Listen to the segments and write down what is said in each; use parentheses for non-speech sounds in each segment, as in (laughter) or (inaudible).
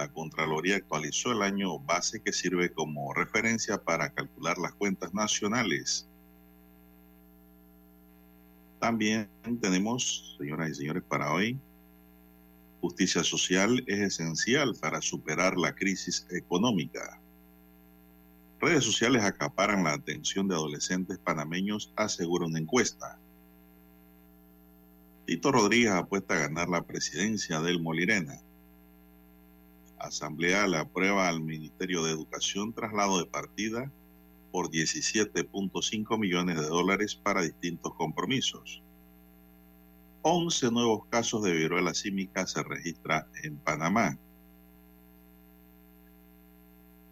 La Contraloría actualizó el año base que sirve como referencia para calcular las cuentas nacionales. También tenemos, señoras y señores, para hoy, justicia social es esencial para superar la crisis económica. Redes sociales acaparan la atención de adolescentes panameños, asegura una encuesta. Tito Rodríguez apuesta a ganar la presidencia del Molirena. Asamblea le aprueba al Ministerio de Educación traslado de partida por 17.5 millones de dólares para distintos compromisos. 11 nuevos casos de viruela símica se registra en Panamá.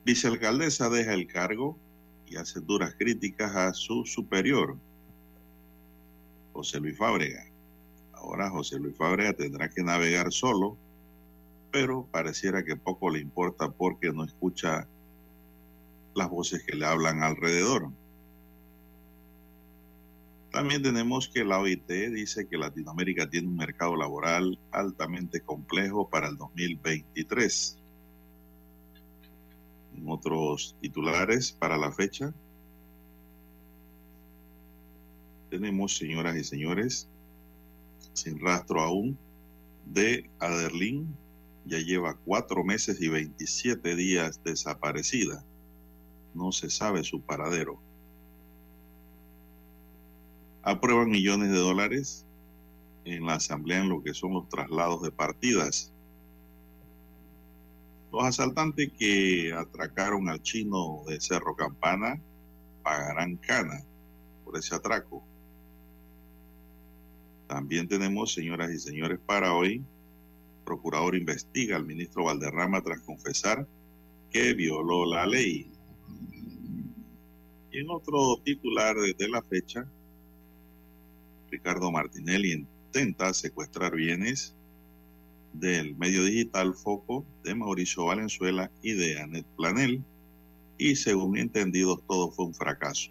Vicealcaldesa deja el cargo y hace duras críticas a su superior, José Luis Fábrega. Ahora José Luis Fábrega tendrá que navegar solo, pero pareciera que poco le importa porque no escucha las voces que le hablan alrededor. También tenemos que la OIT dice que Latinoamérica tiene un mercado laboral altamente complejo para el 2023. En otros titulares para la fecha, tenemos, señoras y señores, sin rastro aún de Aderlín. Ya lleva cuatro meses y 27 días desaparecida. No se sabe su paradero. Aprueban millones de dólares en la asamblea en lo que son los traslados de partidas. Los asaltantes que atracaron al chino de Cerro Campana pagarán cana por ese atraco. También tenemos, señoras y señores, para hoy, procurador investiga al ministro Valderrama tras confesar que violó la ley. Y en otro titular de la fecha, Ricardo Martinelli intenta secuestrar bienes del medio digital Foco de Mauricio Valenzuela y de Anet Planel y según entendidos todo fue un fracaso.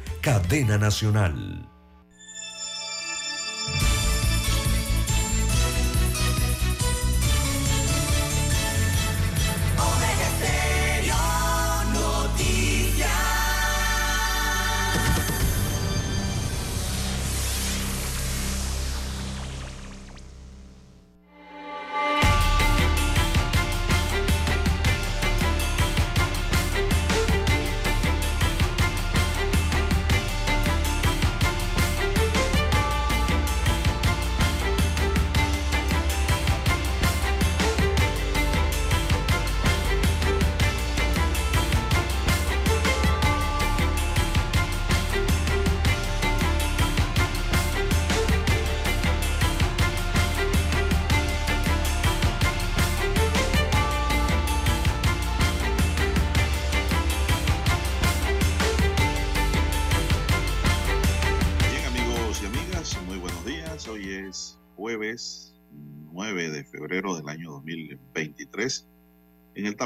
cadena nacional.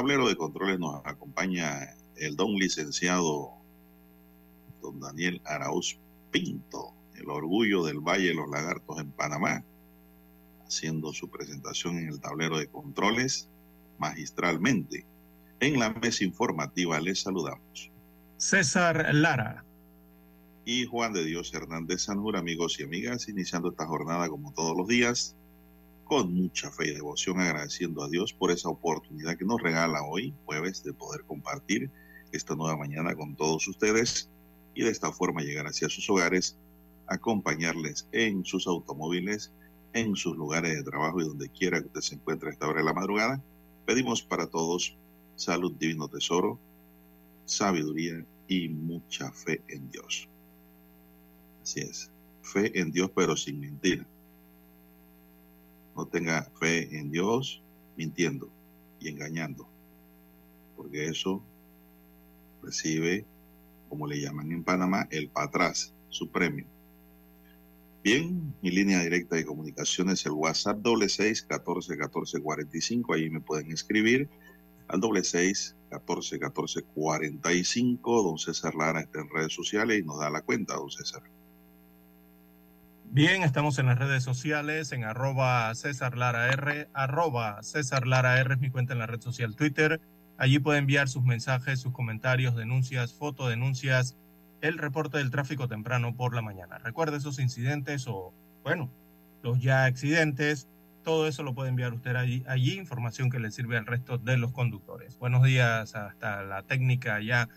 Tablero de controles nos acompaña el don licenciado don Daniel Arauz Pinto, el orgullo del Valle de los Lagartos en Panamá, haciendo su presentación en el tablero de controles magistralmente. En la mesa informativa les saludamos. César Lara. Y Juan de Dios Hernández Sanjur, amigos y amigas, iniciando esta jornada como todos los días, con mucha fe y devoción, agradeciendo a Dios por esa oportunidad que nos regala hoy, jueves, de poder compartir esta nueva mañana con todos ustedes y de esta forma llegar hacia sus hogares, acompañarles en sus automóviles, en sus lugares de trabajo y donde quiera que usted se encuentre esta hora de la madrugada. Pedimos para todos salud, divino tesoro, sabiduría y mucha fe en Dios. Así es, fe en Dios pero sin mentir. No tenga fe en Dios mintiendo y engañando, porque eso recibe, como le llaman en Panamá, el patraz, su premio. Bien, mi línea directa de comunicación es el WhatsApp doble seis catorce catorce cuarenta y cinco. Ahí me pueden escribir al doble seis catorce catorce cuarenta y cinco. Don César Lara está en redes sociales y nos da la cuenta, don César. Bien, estamos en las redes sociales, en arroba César Lara R, arroba César Lara R es mi cuenta en la red social Twitter. Allí puede enviar sus mensajes, sus comentarios, denuncias, fotodenuncias, el reporte del tráfico temprano por la mañana. Recuerde esos incidentes o, bueno, los ya accidentes, todo eso lo puede enviar usted allí, allí información que le sirve al resto de los conductores. Buenos días hasta la técnica ya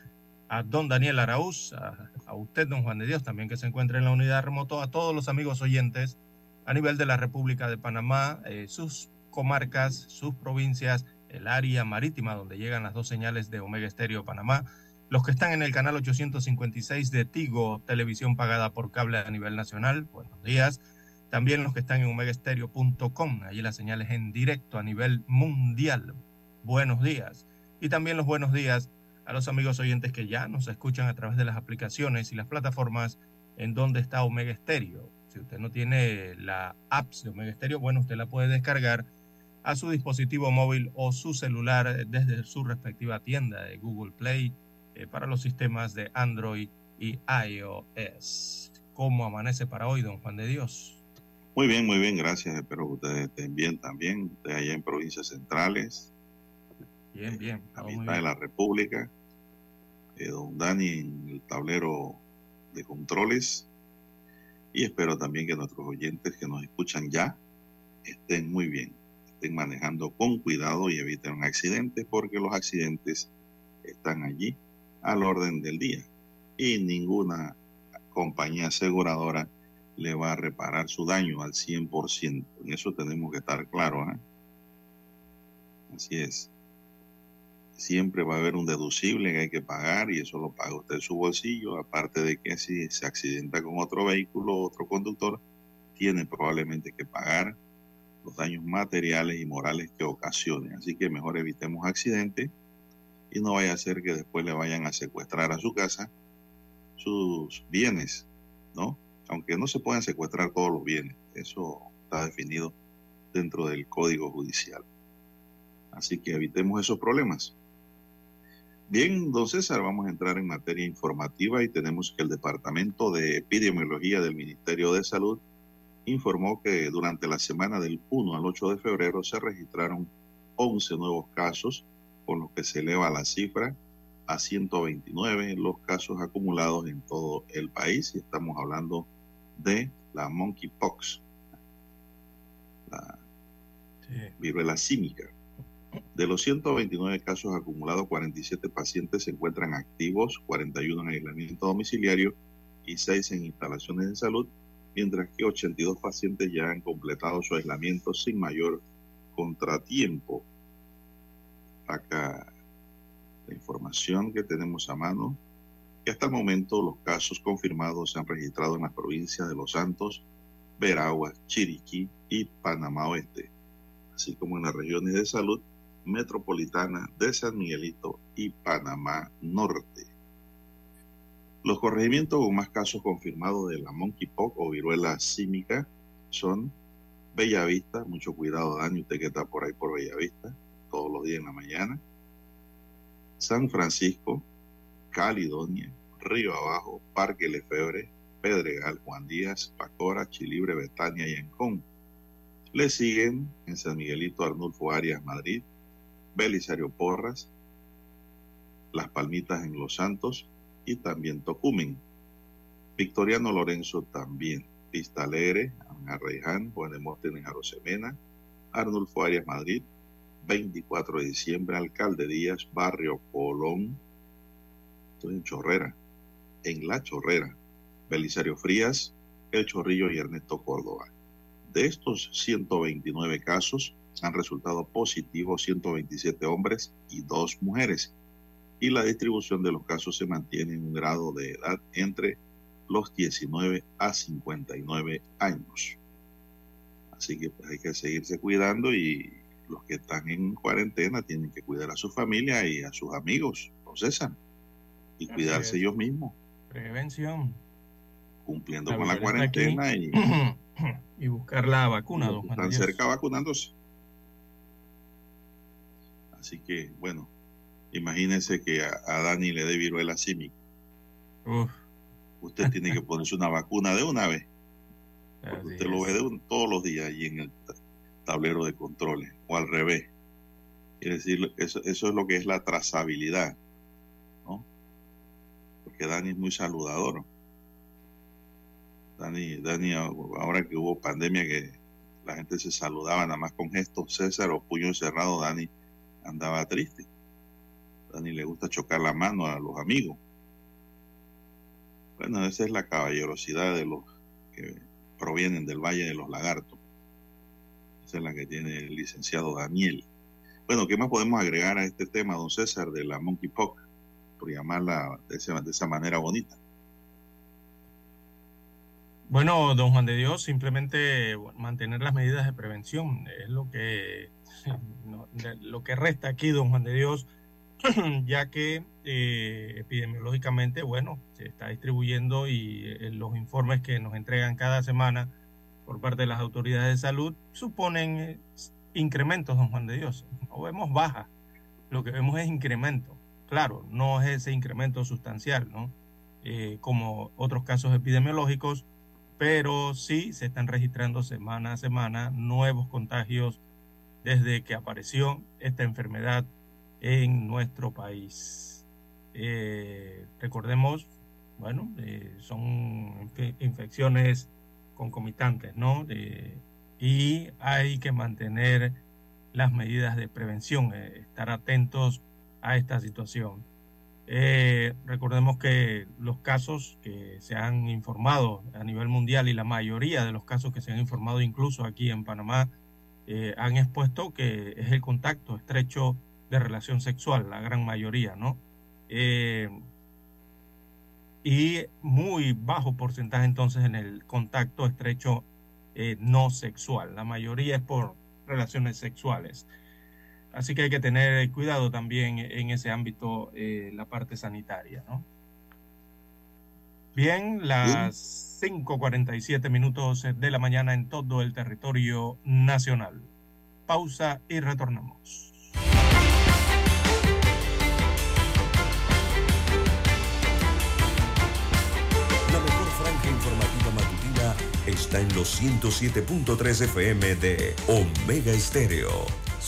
a don Daniel Araúz, a, usted, don Juan de Dios, también que se encuentra en la unidad remoto, a todos los amigos oyentes a nivel de la República de Panamá, eh, sus comarcas, sus provincias, el área marítima donde llegan las dos señales de Omega Estéreo Panamá, los que están en el canal 856 de Tigo, televisión pagada por cable a nivel nacional, buenos días. También los que están en omegaestereo.com, allí las señales en directo a nivel mundial, buenos días. Y también los buenos días a los amigos oyentes que ya nos escuchan a través de las aplicaciones y las plataformas en donde está Omega Stereo. Si usted no tiene la apps de Omega Stereo, bueno, usted la puede descargar a su dispositivo móvil o su celular desde su respectiva tienda de Google Play eh, para los sistemas de Android y iOS. ¿Cómo amanece para hoy, don Juan de Dios? Muy bien, muy bien, gracias. Espero que ustedes estén bien también, ustedes allá en provincias centrales. Bien, bien. A mitad de la República. Eh, don Dani en el tablero de controles. Y espero también que nuestros oyentes que nos escuchan ya estén muy bien estén manejando con cuidado y eviten un accidente porque los accidentes están allí al orden del día y ninguna compañía aseguradora le va a reparar su daño al 100%. En eso tenemos que estar claros. ¿eh? Así es. Siempre va a haber un deducible que hay que pagar y eso lo paga usted en su bolsillo. Aparte de que si se accidenta con otro vehículo, otro conductor, tiene probablemente que pagar los daños materiales y morales que ocasionen. Así que mejor evitemos accidentes y no vaya a ser que después le vayan a secuestrar a su casa sus bienes, ¿no? Aunque no se pueden secuestrar todos los bienes, eso está definido dentro del Código Judicial. Así que evitemos esos problemas. Bien, don César, vamos a entrar en materia informativa y tenemos que el Departamento de Epidemiología del Ministerio de Salud informó que durante la semana del 1 al 8 de febrero se registraron 11 nuevos casos, con lo que se eleva la cifra a 129 los casos acumulados en todo el país. Y estamos hablando de la monkeypox, la sí. viruela símica. De los 129 casos acumulados, 47 pacientes se encuentran activos, 41 en aislamiento domiciliario y 6 en instalaciones de salud mientras que 82 pacientes ya han completado su aislamiento sin mayor contratiempo. Acá la información que tenemos a mano, hasta el momento los casos confirmados se han registrado en las provincias de Los Santos, Veraguas, Chiriquí y Panamá Oeste, así como en las regiones de salud metropolitana de San Miguelito y Panamá Norte. Los corregimientos con más casos confirmados de la monkeypox o viruela símica son Bellavista, mucho cuidado Dani, usted que está por ahí por Bellavista, todos los días en la mañana. San Francisco, Caledonia, Río Abajo, Parque Lefebre, Pedregal, Juan Díaz, Pacora, Chilibre, Betania y Ancón. Le siguen en San Miguelito Arnulfo Arias, Madrid, Belisario Porras, Las Palmitas en Los Santos y también Tocumen. Victoriano Lorenzo también. Vista Alegre, Arreján, Juan de Morten en Arosemena, Arnulfo Arias, Madrid, 24 de diciembre, Alcalde Díaz, Barrio Colón, estoy en Chorrera, en La Chorrera, Belisario Frías, El Chorrillo y Ernesto Córdoba. De estos 129 casos han resultado positivos 127 hombres y dos mujeres. Y la distribución de los casos se mantiene en un grado de edad entre los 19 a 59 años. Así que pues, hay que seguirse cuidando y los que están en cuarentena tienen que cuidar a su familia y a sus amigos, no cesan, y cuidarse ellos mismos. Prevención. Cumpliendo con la cuarentena y, (clears throat) y buscar la vacuna, don Están cerca vacunándose. Así que, bueno, imagínense que a, Dani le dé viruela símica. Usted tiene que ponerse una vacuna de una vez. Porque usted lo ve de todos los días ahí en el tablero de controles, o al revés. Quiere decir, eso, eso es lo que es la trazabilidad, ¿no? Porque Dani es muy saludador. Dani, Dani, ahora que hubo pandemia que la gente se saludaba nada más con gestos César o puño cerrado, Dani andaba triste. Dani le gusta chocar la mano a los amigos. Bueno, esa es la caballerosidad de los que provienen del Valle de los Lagartos. Esa es la que tiene el licenciado Daniel. Bueno, ¿qué más podemos agregar a este tema, don César, de la monkeypox, por llamarla de de esa manera bonita? Bueno, don Juan de Dios, simplemente mantener las medidas de prevención es lo que, (laughs) lo que resta aquí, don Juan de Dios, (clears throat) ya que eh, epidemiológicamente, bueno, se está distribuyendo y eh, los informes que nos entregan cada semana por parte de las autoridades de salud suponen eh, incrementos, don Juan de Dios. No vemos baja, lo que vemos es incremento. Claro, no es ese incremento sustancial, ¿no? como otros casos epidemiológicos, pero sí se están registrando semana a semana nuevos contagios desde que apareció esta enfermedad en nuestro país. Eh, recordemos, bueno, eh, son infecciones concomitantes, ¿no? y hay que mantener las medidas de prevención, eh, estar atentos a esta situación. Recordemos que los casos que se han informado a nivel mundial y la mayoría de los casos que se han informado incluso aquí en Panamá han expuesto que es el contacto estrecho de relación sexual, la gran mayoría, ¿no? Eh, y muy bajo porcentaje entonces en el contacto estrecho eh, no sexual. La mayoría es por relaciones sexuales. Así que hay que tener cuidado también en ese ámbito, eh, la parte sanitaria, ¿no? Bien, las 5.47 minutos de la mañana en todo el territorio nacional. Pausa y retornamos. está en los 107.3 FM de Omega Estéreo.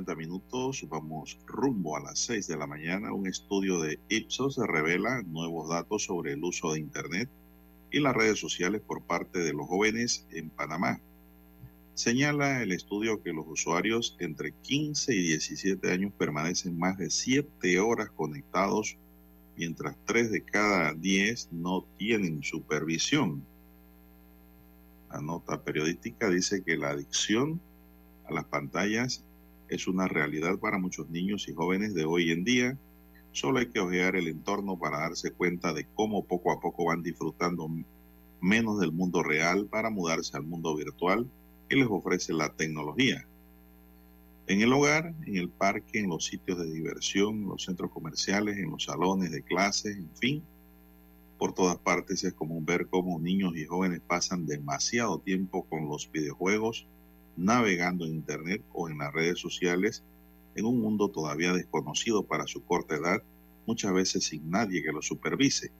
Estéreo. vamos rumbo a las 6 de la mañana. Un estudio de Ipsos revela nuevos datos sobre el uso de Internet y las redes sociales por parte de los jóvenes en Panamá. Señala el estudio que los usuarios entre 15 y 17 años permanecen más de 7 horas conectados, mientras 3 de cada 10 no tienen supervisión. La nota periodística dice que la adicción a las pantallas es una realidad para muchos niños y jóvenes de hoy en día. Solo hay que ojear el entorno para darse cuenta de cómo poco a poco van disfrutando menos del mundo real para mudarse al mundo virtual que les ofrece la tecnología. En el hogar, en el parque, en los sitios de diversión, en los centros comerciales, en los salones de clases, en fin, por todas partes es común ver cómo niños y jóvenes pasan demasiado tiempo con los videojuegos, navegando en Internet o en las redes sociales en un mundo todavía desconocido para su corta edad, muchas veces sin nadie que lo supervise.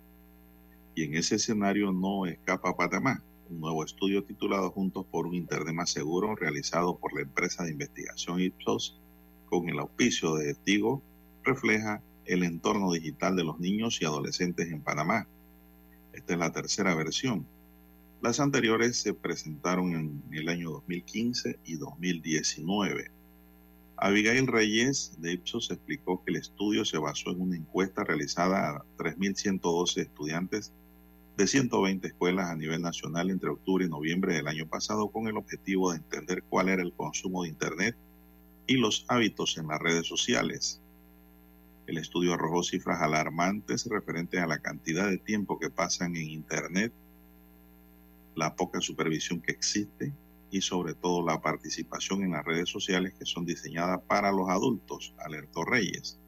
Y en ese escenario no escapa Panamá. Un nuevo estudio titulado Juntos por un Internet más seguro, realizado por la empresa de investigación Ipsos, con el auspicio de Tigo, refleja el entorno digital de los niños y adolescentes en Panamá. Esta es la tercera versión las anteriores se presentaron en el año 2015 y 2019. Abigail Reyes de Ipsos explicó que el estudio se basó en una encuesta realizada a 3.112 estudiantes de 120 escuelas a nivel nacional entre octubre y noviembre del año pasado con el objetivo de entender cuál era el consumo de Internet y los hábitos en las redes sociales. El estudio arrojó cifras alarmantes referentes a la cantidad de tiempo que pasan en Internet la poca supervisión que existe y sobre todo la participación en las redes sociales que son diseñadas para los adultos, alertó Reyes.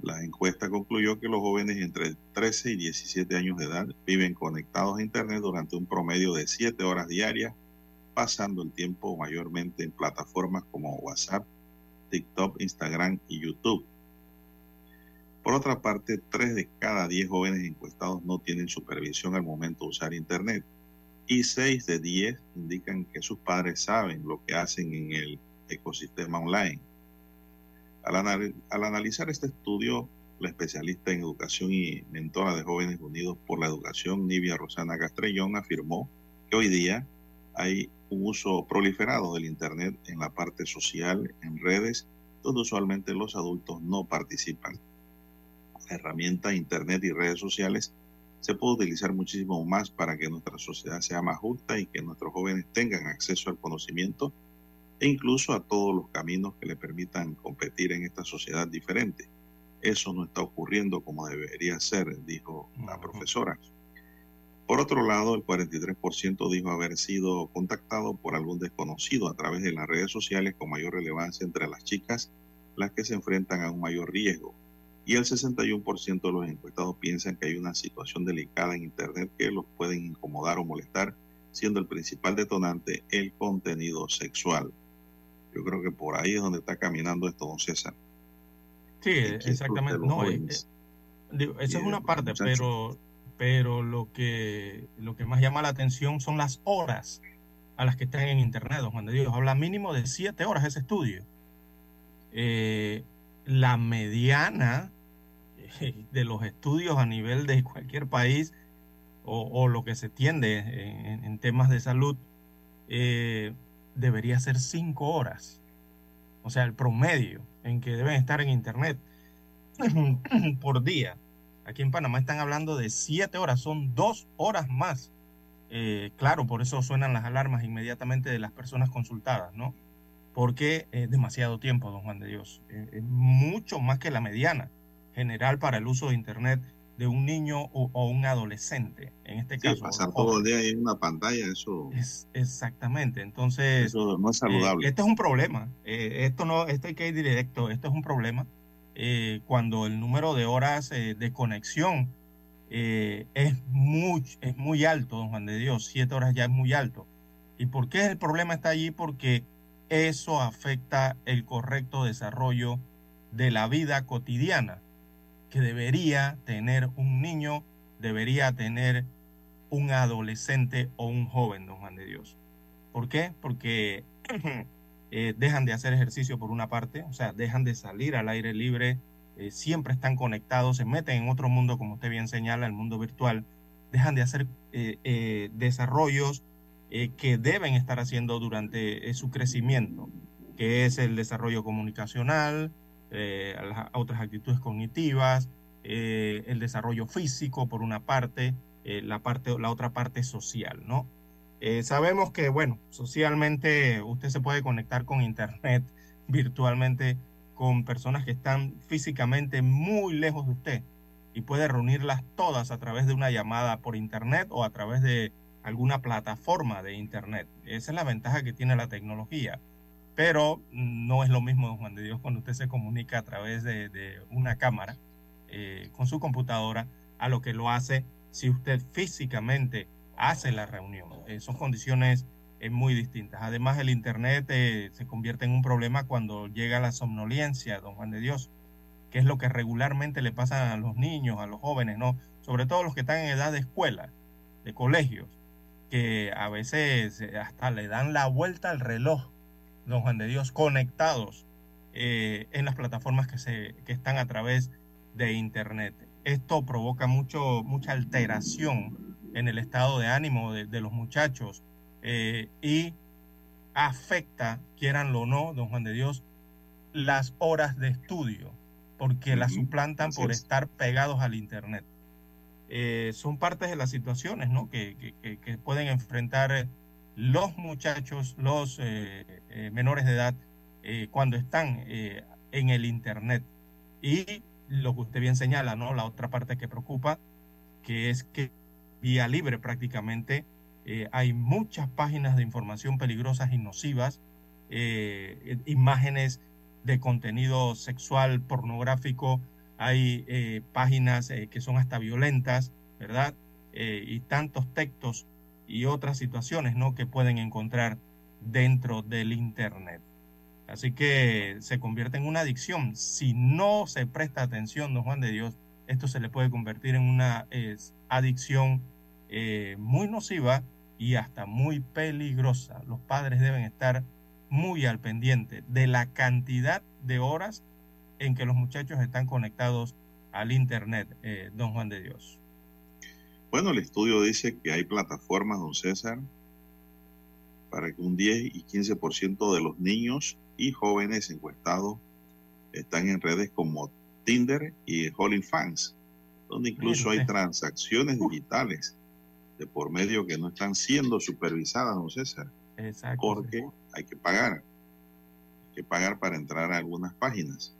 La encuesta concluyó que los jóvenes entre 13 y 17 años de edad viven conectados a Internet durante un promedio de 7 horas diarias, pasando el tiempo mayormente en plataformas como WhatsApp, TikTok, Instagram y YouTube. Por otra parte, 3 de cada 10 jóvenes encuestados no tienen supervisión al momento de usar Internet y 6 de 10 indican que sus padres saben lo que hacen en el ecosistema online. Al, al, analizar este estudio, la especialista en educación y mentora de jóvenes unidos por la educación, Nivia Rosana Castrellón, afirmó que hoy día hay un uso proliferado del Internet en la parte social, en redes, donde usualmente los adultos no participan. La herramienta Internet y redes sociales se puede utilizar muchísimo más para que nuestra sociedad sea más justa y que nuestros jóvenes tengan acceso al conocimiento e incluso a todos los caminos que le permitan competir en esta sociedad diferente. Eso no está ocurriendo como debería ser, dijo la profesora. Por otro lado, el 43% dijo haber sido contactado por algún desconocido a través de las redes sociales con mayor relevancia entre las chicas, las que se enfrentan a un mayor riesgo y el 61% de los encuestados piensan que hay una situación delicada en Internet que los pueden incomodar o molestar, siendo el principal detonante el contenido sexual. Yo creo que por ahí es donde está caminando esto, don César. Sí, exactamente. No, eh, eh, esa es una parte, pero, pero lo que, lo que más llama la atención son las horas a las que están en Internet, don Juan de Dios. Habla mínimo de siete horas ese estudio. Eh, la mediana eh, de los estudios a nivel de cualquier país o, lo que se tiende en, temas de salud eh, debería ser cinco horas. O sea, el promedio en que deben estar en Internet (clears throat) por día. Aquí en Panamá están hablando de siete horas, son dos horas más. claro, por eso suenan las alarmas inmediatamente de las personas consultadas, ¿no? Porque es demasiado tiempo, don Juan de Dios. Es mucho más que la mediana general para el uso de Internet de un niño o, un adolescente, en este caso. Pasar todo el día en una pantalla, eso. Es, exactamente, entonces. Eso no es saludable. Eh, este es un problema. Eh, esto no, esto hay que ir directo. Esto es un problema eh, cuando el número de horas de conexión es, muy, es muy alto, don Juan de Dios. Siete horas ya es muy alto. ¿Y por qué el problema está allí? Porque eso afecta el correcto desarrollo de la vida cotidiana que debería tener un niño, debería tener un adolescente o un joven, don Juan de Dios. ¿Por qué? Porque (clears throat) eh, dejan de hacer ejercicio por una parte, o sea, dejan de salir al aire libre, eh, siempre están conectados, se meten en otro mundo, como usted bien señala, el mundo virtual, dejan de hacer eh, desarrollos eh, que deben estar haciendo durante eh, su crecimiento, que es el desarrollo comunicacional, eh, las otras actitudes cognitivas, el desarrollo físico por una parte, la, parte, la otra parte social, ¿no? sabemos que, bueno, socialmente usted se puede conectar con Internet (laughs) virtualmente con personas que están físicamente muy lejos de usted y puede reunirlas todas a través de una llamada por Internet o a través de alguna plataforma de Internet. Esa es la ventaja que tiene la tecnología. Pero no es lo mismo, don Juan de Dios, cuando usted se comunica a través de, una cámara eh, con su computadora a lo que lo hace si usted físicamente hace la reunión. Eh, son condiciones eh, muy distintas. Además, el Internet se convierte en un problema cuando llega la somnolencia, don Juan de Dios, que es lo que regularmente le pasa a los niños, a los jóvenes, ¿no? Sobre todo los que están en edad de escuela, de colegios que a veces eh, hasta le dan la vuelta al reloj, don Juan de Dios, conectados eh, en las plataformas que, se, que están a través de Internet. Esto provoca mucho, mucha alteración en el estado de ánimo de, los muchachos eh, y afecta, quieranlo o no, don Juan de Dios, las horas de estudio, porque las suplantan por estar pegados al Internet. Eh, son partes de las situaciones ¿no? que, pueden enfrentar eh, los muchachos, los eh, menores de edad, cuando están en el Internet. Y lo que usted bien señala, ¿no? la otra parte que preocupa, que es que vía libre prácticamente hay muchas páginas de información peligrosas y nocivas, imágenes de contenido sexual, pornográfico, hay eh, páginas eh, que son hasta violentas, ¿verdad? Eh, y tantos textos y otras situaciones, ¿no? Que pueden encontrar dentro del Internet. Así que se convierte en una adicción. Si no se presta atención, don Juan de Dios, esto se le puede convertir en una adicción muy nociva y hasta muy peligrosa. Los padres deben estar muy al pendiente de la cantidad de horas en que los muchachos están conectados al Internet, eh, don Juan de Dios? Bueno, el estudio dice que hay plataformas, don César, para que un 10 y 15% de los niños y jóvenes encuestados están en redes como Tinder y OnlyFans, donde incluso hay transacciones digitales de por medio que no están siendo supervisadas, don César. Exacto. Porque hay que pagar. Hay que pagar para entrar a algunas páginas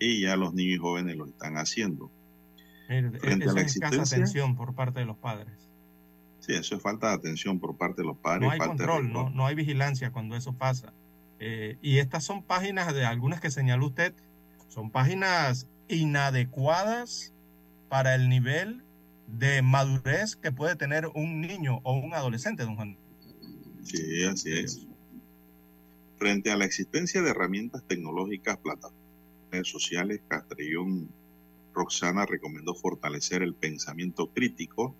y ya los niños y jóvenes lo están haciendo. Frente a la existencia, atención por parte de los padres. Sí, eso es falta de atención por parte de los padres. No hay control, no, no, hay vigilancia cuando eso pasa. Eh, y estas son páginas de algunas que señaló usted, son páginas inadecuadas para el nivel de madurez que puede tener un niño o un adolescente, don Juan. Sí, así es. Frente a la existencia de herramientas tecnológicas, plataformas redes sociales, Castrillón Roxana recomendó fortalecer el pensamiento crítico,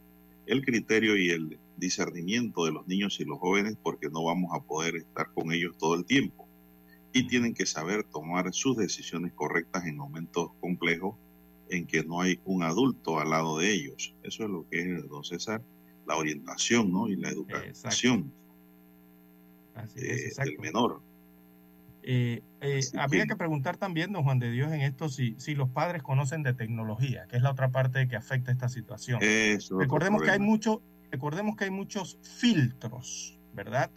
el criterio y el discernimiento de los niños y los jóvenes porque no vamos a poder estar con ellos todo el tiempo y tienen que saber tomar sus decisiones correctas en momentos complejos en que no hay un adulto al lado de ellos. Eso es lo que es, don César, la orientación ¿no? y la educación del menor. Eh, eh, habría que preguntar también, don Juan de Dios, en esto si, si los padres conocen de tecnología, que es la otra parte que afecta esta situación. recordemos que hay mucho, recordemos que hay muchos filtros, ¿verdad?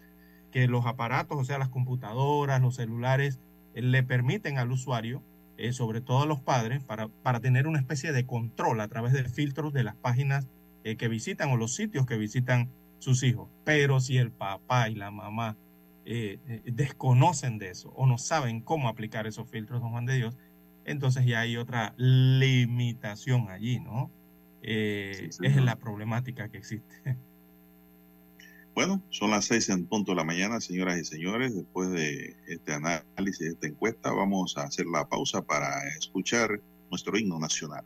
Que los aparatos, o sea, las computadoras, los celulares, eh, le permiten al usuario, sobre todo a los padres, para, para tener una especie de control a través de filtros de las páginas que visitan o los sitios que visitan sus hijos. Pero si el papá y la mamá eh, eh, desconocen de eso o no saben cómo aplicar esos filtros, don Juan de Dios, entonces ya hay otra limitación allí, ¿no? Eh, es la problemática que existe. Bueno, son las seis en punto de la mañana, señoras y señores. Después de este análisis, de esta encuesta, vamos a hacer la pausa para escuchar nuestro himno nacional.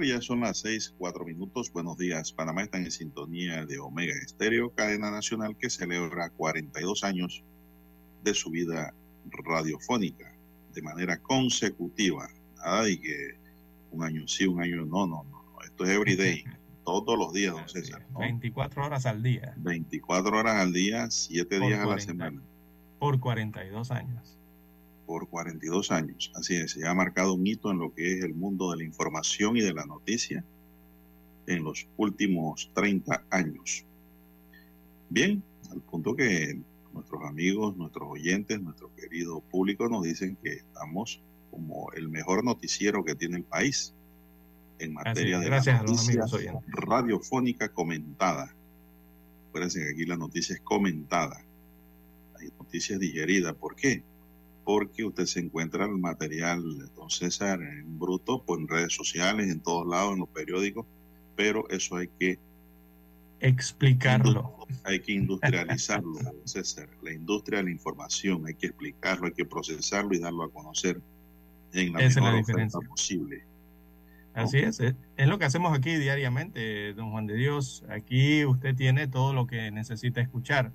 César, ya son las seis, cuatro minutos. Buenos días. Panamá está en sintonía de Omega Estéreo, cadena nacional que celebra 42 años de su vida radiofónica de manera consecutiva. Nada de que un año sí, un año no, no, no. Esto es everyday, (laughs) todos los días, don César. 24 horas al día. 24 horas al día, 7 días a la semana. Por 42 años. Por 42 años, así es. Se ha marcado un hito en lo que es el mundo de la información y de la noticia en los últimos 30 años. Bien, al punto que nuestros amigos, nuestros oyentes, nuestro querido público nos dicen que estamos como el mejor noticiero que tiene el país en materia de gracias noticia a radiofónica comentada. Acuérdense que aquí la noticia es comentada. Hay noticias digeridas. ¿Por qué? Porque usted se encuentra el material, don César, en bruto, pues en redes sociales, en todos lados, en los periódicos, pero eso hay que explicarlo. Hay que industrializarlo, César. La industria de la información, hay que explicarlo, hay que procesarlo y darlo a conocer en la Esa mejor es la diferencia. posible. Así es, es es lo que hacemos aquí diariamente, don Juan de Dios. Aquí usted tiene todo lo que necesita escuchar.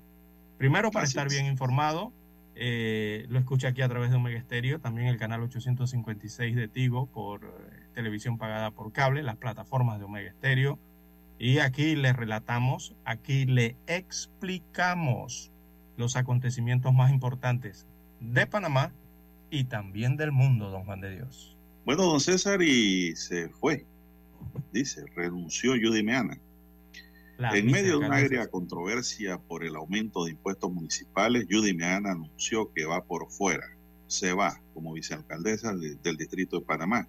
Primero, para Así estar es. bien informado, eh, lo escucha aquí a través de Omega Estéreo, también el canal 856 de Tigo por eh, televisión pagada por cable, las plataformas de Omega Estéreo. Y aquí le relatamos, aquí le explicamos los acontecimientos más importantes de Panamá y también del mundo, don Juan de Dios. Bueno, don César, y se fue. Dice, renunció Judy. La en medio de una agria controversia por el aumento de impuestos municipales, Judy Meana anunció que va por fuera. Se va como vicealcaldesa de- del distrito de Panamá.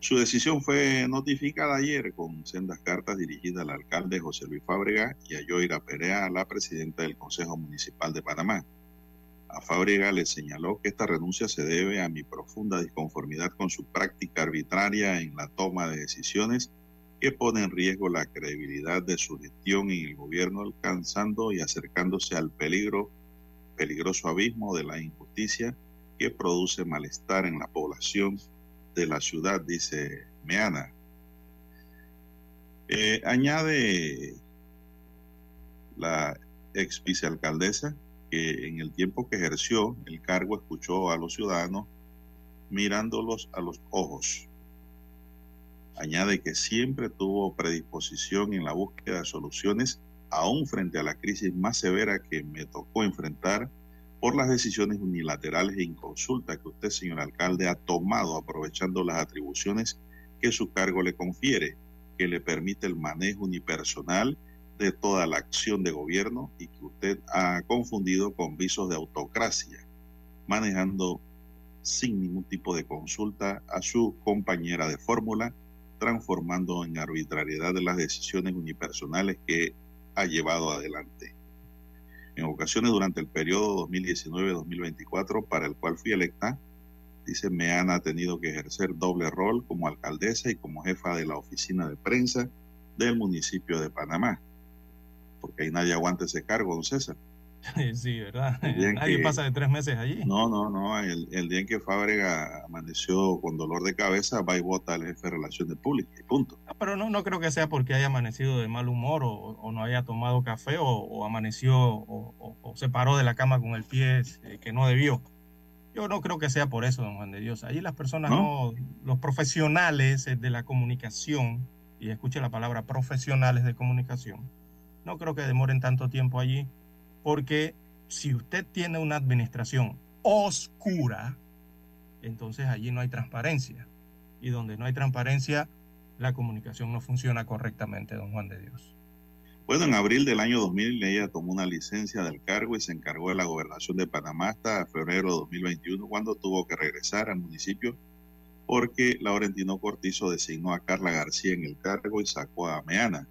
Su decisión fue notificada ayer con sendas cartas dirigidas al alcalde José Luis Fábrega y a Yoira Perea, la presidenta del Consejo Municipal de Panamá. A Fábrega le señaló que esta renuncia se debe a mi profunda disconformidad con su práctica arbitraria en la toma de decisiones que pone en riesgo la credibilidad de su gestión en el gobierno, alcanzando y acercándose al peligro, peligroso abismo de la injusticia que produce malestar en la población de la ciudad, dice Meana. Eh, añade la ex vicealcaldesa que en el tiempo que ejerció el cargo escuchó a los ciudadanos mirándolos a los ojos. Añade que siempre tuvo predisposición en la búsqueda de soluciones, aún frente a la crisis más severa que me tocó enfrentar por las decisiones unilaterales e inconsultas que usted, señor alcalde, ha tomado aprovechando las atribuciones que su cargo le confiere, que le permite el manejo unipersonal de toda la acción de gobierno y que usted ha confundido con visos de autocracia, manejando sin ningún tipo de consulta a su compañera de fórmula, transformando en arbitrariedad de las decisiones unipersonales que ha llevado adelante. En ocasiones durante el periodo 2019-2024 para el cual fui electa, dice, me han tenido que ejercer doble rol como alcaldesa y como jefa de la oficina de prensa del municipio de Panamá. Porque ahí nadie aguanta ese cargo, don César. (laughs) Sí, ¿verdad? Nadie que- pasa de tres meses allí. No, no, no. El, el día en que Fábrega amaneció con dolor de cabeza, va y vota al jefe de Relaciones Públicas. Y punto. No, pero no, no creo que sea porque haya amanecido de mal humor o, o no haya tomado café o, o amaneció o, o- o se paró de la cama con el pie eh, que no debió. Yo no creo que sea por eso, don Juan de Dios. Allí las personas ¿No? no, los profesionales eh, de la comunicación, y escuche la palabra profesionales de comunicación, no creo que demoren tanto tiempo allí, porque si usted tiene una administración oscura, entonces allí no hay transparencia. Y donde no hay transparencia, la comunicación no funciona correctamente, don Juan de Dios. Bueno, en abril del año 2000 ella tomó una licencia del cargo y se encargó de la gobernación de Panamá hasta febrero de 2021, cuando tuvo que regresar al municipio porque Laurentino Cortizo designó a Carla García en el cargo y sacó a Meana.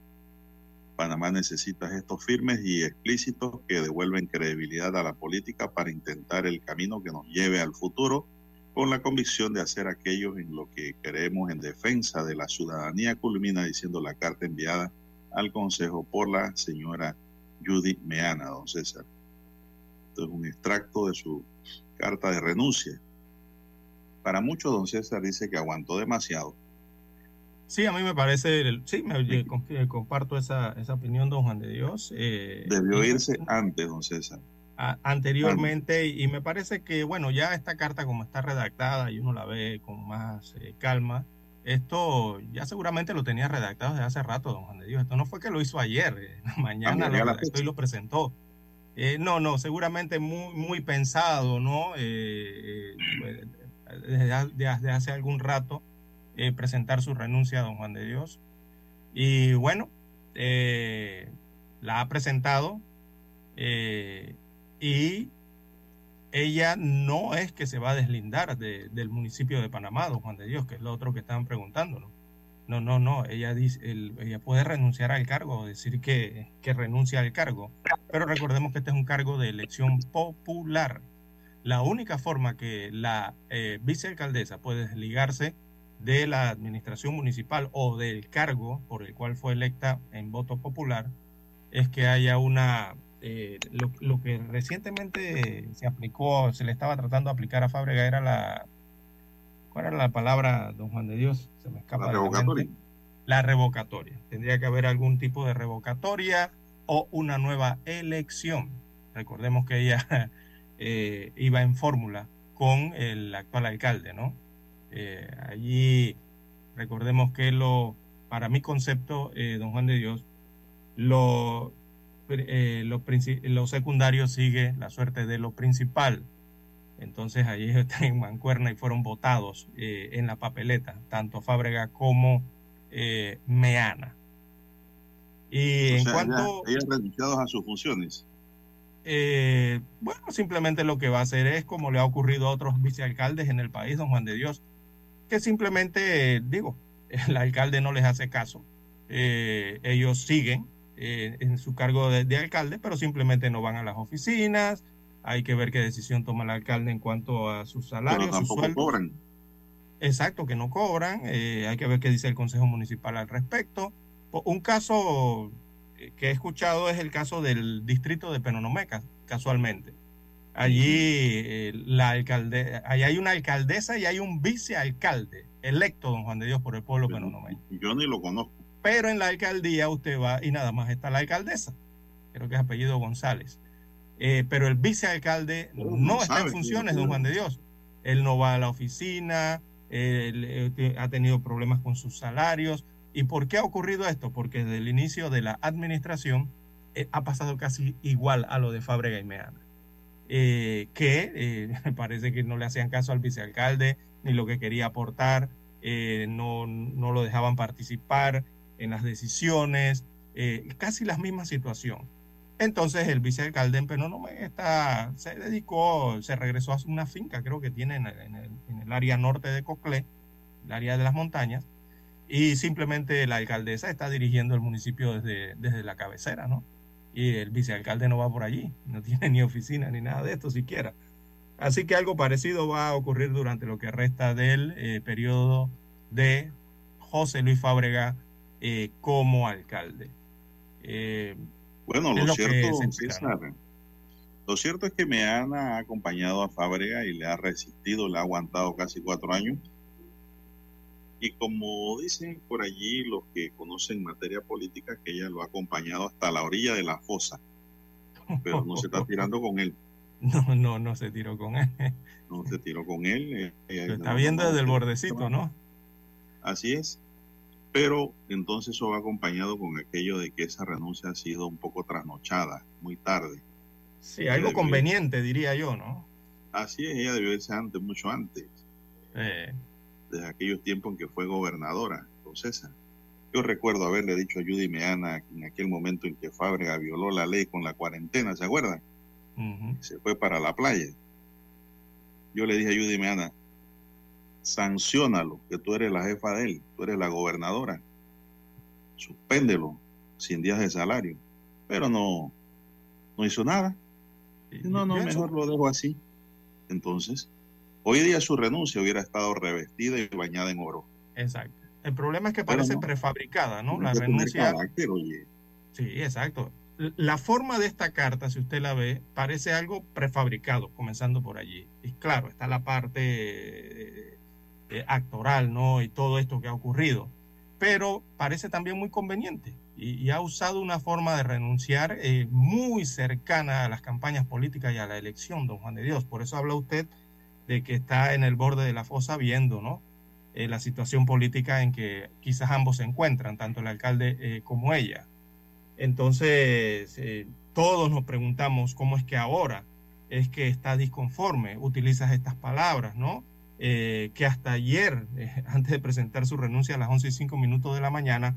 Panamá necesita gestos firmes y explícitos que devuelven credibilidad a la política para intentar el camino que nos lleve al futuro con la convicción de hacer aquello en lo que queremos en defensa de la ciudadanía, culmina diciendo la carta enviada al Consejo por la señora Judy Meana, don César. Esto es un extracto de su carta de renuncia. Para muchos, don César dice que aguantó demasiado, Sí, a mí me parece, sí, me, comparto esa, esa opinión, don Juan de Dios. Eh, Debió irse (laughs) antes, don César. anteriormente, y me parece que, bueno, ya esta carta como está redactada y uno la ve con más eh, calma, esto ya seguramente lo tenía redactado desde hace rato, don Juan de Dios. Esto no fue que lo hizo ayer, (laughs) eh, mañana lo redactó y lo presentó. no, no, seguramente muy, muy pensado, ¿no? desde, hace algún rato eh, presentar su renuncia a don Juan de Dios. Y bueno, eh, la ha presentado eh, y ella no es que se va a deslindar del municipio de Panamá, don Juan de Dios, que es lo otro que estaban preguntando. No, no, no, ella, dice, ella puede renunciar al cargo, decir que, que renuncia al cargo, pero recordemos que este es un cargo de elección popular. La única forma que la vicealcaldesa puede desligarse de la administración municipal o del cargo por el cual fue electa en voto popular es que haya una eh, lo, que recientemente se aplicó, se le estaba tratando de aplicar a Fábrega era la ¿cuál era la palabra, don Juan de Dios? Se me escapa. La revocatoria. La, revocatoria. Tendría que haber algún tipo de revocatoria o una nueva elección. Recordemos que ella (laughs) eh, iba en fórmula con el actual alcalde, ¿no? Eh, allí recordemos que lo, para mi concepto, eh, don Juan de Dios, lo, eh, lo, secundario sigue la suerte de lo principal. Entonces allí (laughs) están en Mancuerna y fueron votados en la papeleta, tanto Fábrega como Meana. Y en cuanto... Ellos renunciados a sus funciones. bueno, simplemente lo que va a hacer es como le ha ocurrido a otros vicealcaldes en el país, don Juan de Dios, que simplemente, digo, (laughs) el alcalde no les hace caso. Eh, ellos siguen eh, en su cargo de, alcalde, pero simplemente no van a las oficinas. Hay que ver qué decisión toma el alcalde en cuanto a sus salarios, pero tampoco cobran. Exacto, que no cobran. Eh, hay que ver qué dice el Consejo Municipal al respecto. Un caso que he escuchado es el caso del distrito de Penonomeca, casualmente. Allí eh, la alcalde, allí hay una alcaldesa y hay un vicealcalde electo, don Juan de Dios, por el pueblo penonomeño. Yo ni lo conozco. Pero en la alcaldía usted va y nada más está la alcaldesa. Creo que es apellido González. Eh, pero el vicealcalde no, está en funciones, don Juan de Dios. Él no va a la oficina, él, eh, ha tenido problemas con sus salarios. ¿Y por qué ha ocurrido esto? Porque desde el inicio de la administración ha pasado casi igual a lo de Fábrega y Meana. Eh, que eh, (laughs) parece que no le hacían caso al vicealcalde ni lo que quería aportar, eh, no, no, lo dejaban participar en las decisiones, casi la misma situación. Entonces el vicealcalde en Penónome está, se dedicó, se regresó a una finca, creo que tiene en el, en el área norte de Coclé, el área de las montañas, y simplemente la alcaldesa está dirigiendo el municipio desde, desde la cabecera, ¿no? Y el vicealcalde no va por allí, no (laughs) tiene ni oficina ni nada de esto siquiera. Así que algo parecido va a ocurrir durante lo que resta del eh, periodo de José Luis Fábrega eh, como alcalde. Eh, bueno, lo, cierto, lo cierto es que Meana ha acompañado a Fábrega y le ha resistido, le ha aguantado casi cuatro años y como dicen por allí los que conocen materia política, que ella lo ha acompañado hasta la orilla de la fosa, pero no se está tirando con él. (laughs) No, no, no se tiró con él. No se tiró con él. Eh, está viendo desde el bordecito, ¿no? Así es. Pero entonces eso va acompañado con aquello de que esa renuncia ha sido un poco trasnochada, muy tarde. Sí, algo conveniente, diría yo, ¿no? Así es, ella debió irse antes, mucho antes. Eh desde aquellos tiempos en que fue gobernadora, César. Yo recuerdo haberle dicho a Judy Meana en aquel momento en que Fábrega violó la ley con la cuarentena, ¿se acuerdan? Se fue para la playa. Yo le dije a Judy Meana, sancionalo, que tú eres la jefa de él, tú eres la gobernadora. Suspéndelo sin días de salario. Pero no, no hizo nada. No, no, mejor lo dejo así. Entonces, Hoy día su renuncia hubiera estado revestida y bañada en oro. Exacto. El problema es que parece prefabricada, ¿no? La renuncia. Sí, exacto. La forma de esta carta, si usted la ve, parece algo prefabricado, comenzando por allí. Y claro, está la parte eh, actoral, ¿no? Y todo esto que ha ocurrido. pero parece también muy conveniente y, ha usado una forma de renunciar eh, muy cercana a las campañas políticas y a la elección, don Juan de Dios. Por eso habla usted de que está en el borde de la fosa viendo, ¿no? Eh, la situación política en que quizás ambos se encuentran, tanto el alcalde eh, como ella. Entonces, todos nos preguntamos cómo es que ahora es que está disconforme, utilizas estas palabras, ¿no? que hasta ayer, (laughs) antes de presentar su renuncia a las 11 y 5 minutos de la mañana,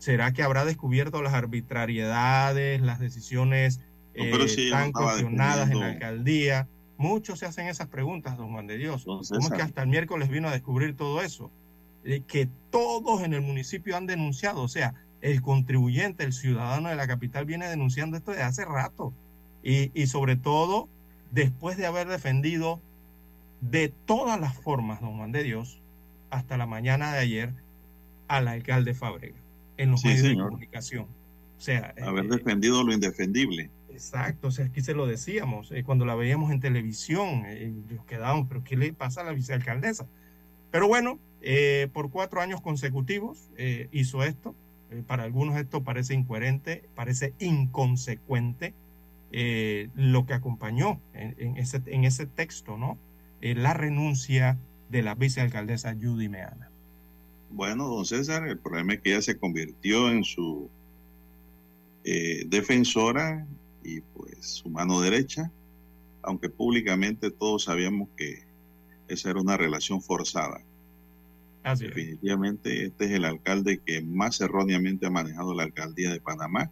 ¿Será que habrá descubierto las arbitrariedades, las decisiones eh, tan cuestionadas en la alcaldía? Muchos se hacen esas preguntas, don Juan de Dios. ¿Cómo es que hasta el miércoles vino a descubrir todo eso? Eh, que todos en el municipio han denunciado, o sea, el contribuyente, el ciudadano de la capital viene denunciando esto desde hace rato. Y, y sobre todo, después de haber defendido de todas las formas, don Juan de Dios, hasta la mañana de ayer, al alcalde Fábrega en los medios de comunicación. O sea, haber eh, defendido lo indefendible. Exacto, o sea, aquí se lo decíamos, eh, cuando la veíamos en televisión, eh, nos quedábamos, pero ¿qué le pasa a la vicealcaldesa? Pero bueno, por cuatro años consecutivos hizo esto. para algunos esto parece incoherente, parece inconsecuente. lo que acompañó en, ese, en ese texto, ¿no? la renuncia de la vicealcaldesa Judy Meana. Bueno, don César, el problema es que ella se convirtió en su eh, defensora y pues su mano derecha, aunque públicamente todos sabíamos que esa era una relación forzada. Definitivamente este es el alcalde que más erróneamente ha manejado la alcaldía de Panamá.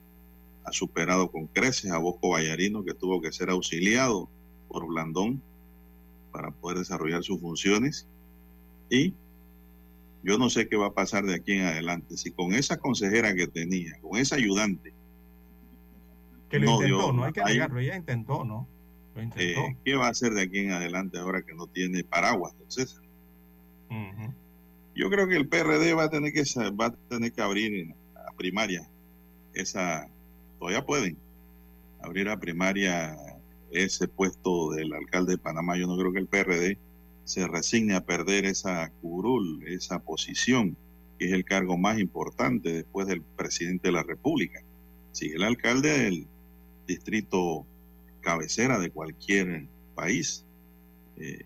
Ha superado con creces a Bosco Vallarino, que tuvo que ser auxiliado por Blandón para poder desarrollar sus funciones. Y yo no sé qué va a pasar de aquí en adelante. Si con esa consejera que tenía, con esa ayudante. Que lo intentó, no hay que negarlo, ella intentó, ¿no? Lo intentó. Eh, ¿Qué va a hacer de aquí en adelante ahora que no tiene paraguas, entonces? Yo creo que el PRD va a tener que va a tener que abrir a primaria esa todavía pueden abrir a primaria ese puesto del alcalde de Panamá. Yo no creo que el PRD se resigne a perder esa curul, esa posición, que es el cargo más importante después del presidente de la República. Si el alcalde del distrito cabecera de cualquier país, eh,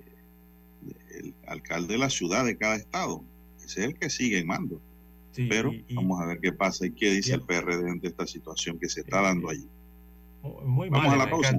el alcalde de la ciudad de cada estado, ese es el que sigue en mando. Pero vamos a ver qué pasa y qué dice el PRD ante esta situación que se está dando allí. vamos a la pausa.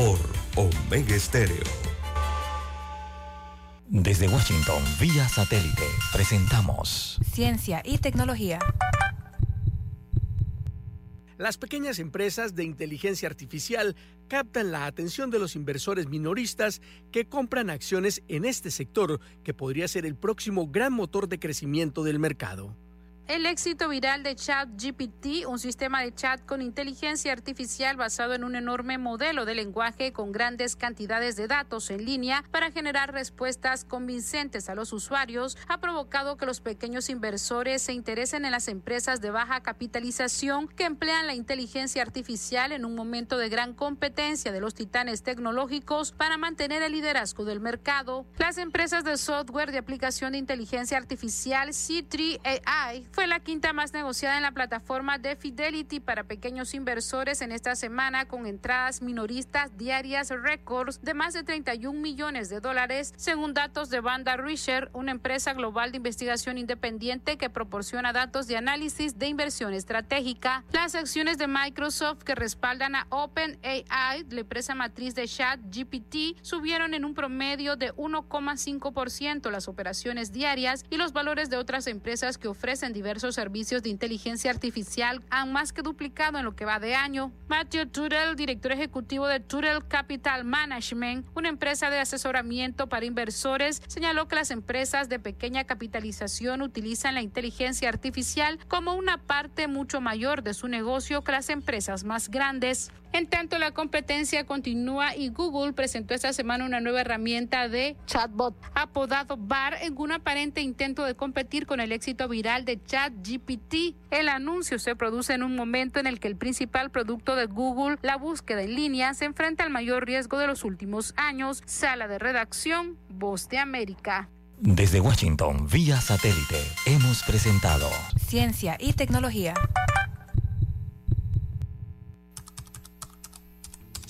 por Omega Estéreo. Desde Washington, vía satélite, presentamos Ciencia y Tecnología. Las pequeñas empresas de inteligencia artificial captan la atención de los inversores minoristas que compran acciones en este sector, que podría ser el próximo gran motor de crecimiento del mercado. El éxito viral de ChatGPT, un sistema de chat con inteligencia artificial basado en un enorme modelo de lenguaje con grandes cantidades de datos en línea para generar respuestas convincentes a los usuarios, ha provocado que los pequeños inversores se interesen en las empresas de baja capitalización que emplean la inteligencia artificial en un momento de gran competencia de los titanes tecnológicos para mantener el liderazgo del mercado. Las empresas de software de aplicación de inteligencia artificial C3 AI fue la quinta más negociada en la plataforma de Fidelity para pequeños inversores en esta semana con entradas minoristas diarias récords de más de 31 millones de dólares, según datos de Banda Research, una empresa global de investigación independiente que proporciona datos de análisis de inversión estratégica. Las acciones de Microsoft que respaldan a OpenAI, la empresa matriz de ChatGPT, subieron en un promedio de 1,5% las operaciones diarias y los valores de otras empresas que ofrecen diversos servicios de inteligencia artificial han más que duplicado en lo que va de año. Matthew Tuttle, director ejecutivo de Tuttle Capital Management, una empresa de asesoramiento para inversores, señaló que las empresas de pequeña capitalización utilizan la inteligencia artificial como una parte mucho mayor de su negocio que las empresas más grandes. En tanto, la competencia continúa y Google presentó esta semana una nueva herramienta de chatbot apodado BAR en un aparente intento de competir con el éxito viral de ChatGPT. El anuncio se produce en un momento en el que el principal producto de Google, la búsqueda en línea, se enfrenta al mayor riesgo de los últimos años. Sala de redacción, Voz de América. Desde Washington, vía satélite, hemos presentado Ciencia y tecnología.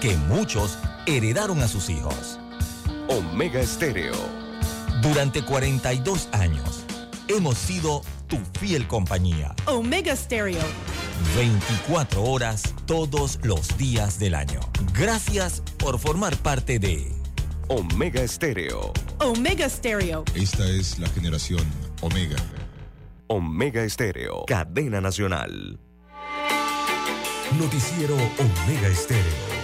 que muchos heredaron a sus hijos. Omega Estéreo. Durante 42 años hemos sido tu fiel compañía. Omega Stereo. 24 horas todos los días del año. Gracias por formar parte de Omega Estéreo. Omega Stereo. Esta es la generación Omega. Omega Estéreo. Cadena Nacional. Noticiero Omega Estéreo.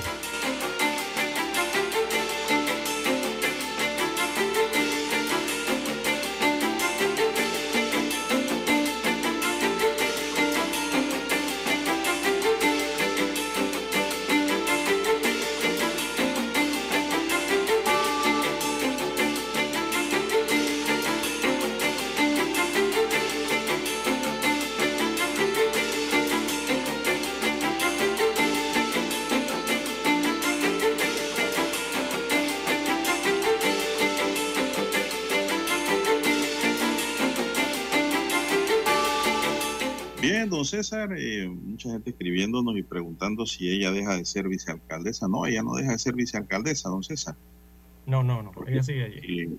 Mucha gente escribiéndonos y preguntando si ella deja de ser vicealcaldesa. No, ella no deja de ser vicealcaldesa, don César. No, no, no, ella sigue allí. Eh,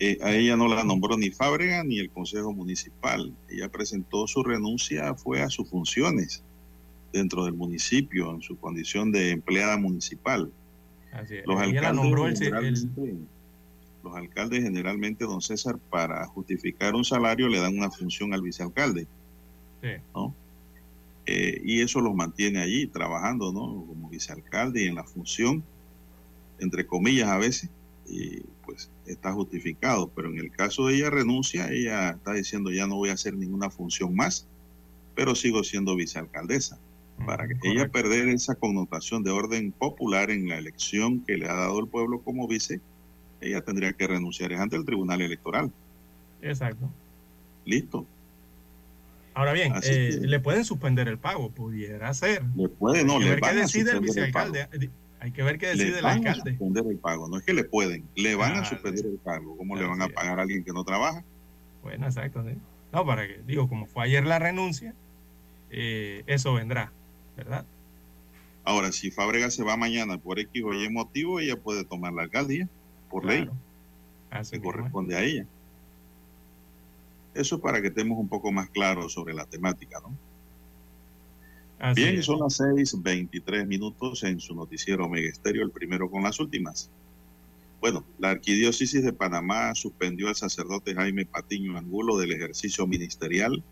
eh, a ella no la nombró ni Fábrega ni el Consejo Municipal. Ella presentó su renuncia, fue a sus funciones dentro del municipio, en su condición de empleada municipal. Así es. Los Ella la alcaldes, nombró el, el- generalmente, los alcaldes generalmente, don César, para justificar un salario le dan una función al vicealcalde, sí. ¿no? Eh, y eso los mantiene allí trabajando, ¿no? Como vicealcalde y en la función, entre comillas a veces, y pues está justificado. Pero en el caso de ella renuncia, ella está diciendo ya no voy a hacer ninguna función más, pero sigo siendo vicealcaldesa. Para que ella perder esa connotación de orden popular en la elección que le ha dado el pueblo como vice, ella tendría que renunciar es ante el Tribunal Electoral. Exacto. Listo. Ahora bien, eh, que- le pueden suspender el pago, pudiera ser. Le puede, no, hay que le ver qué van a decide el suspender el pago. vicealcalde. Hay que ver qué Le decide el van a alcalde. suspender el pago. No es que le pueden, le van a Ah, suspender el pago. ¿Cómo le van a pagar a alguien que no trabaja? Bueno, exacto. sí. No, para que, digo, como fue ayer la renuncia, eh, eso vendrá, ¿verdad? Ahora, si Fábrega se va mañana por X o Y motivo, ella puede tomar la alcaldía por ley. Así Se es. corresponde a ella. Eso para que estemos un poco más claros sobre la temática, ¿no? Así Bien, es. son las 6:23 minutos en su noticiero Omega Estéreo, el primero con las últimas. Bueno, la Arquidiócesis de Panamá suspendió al sacerdote Jaime Patiño Angulo del ejercicio ministerial.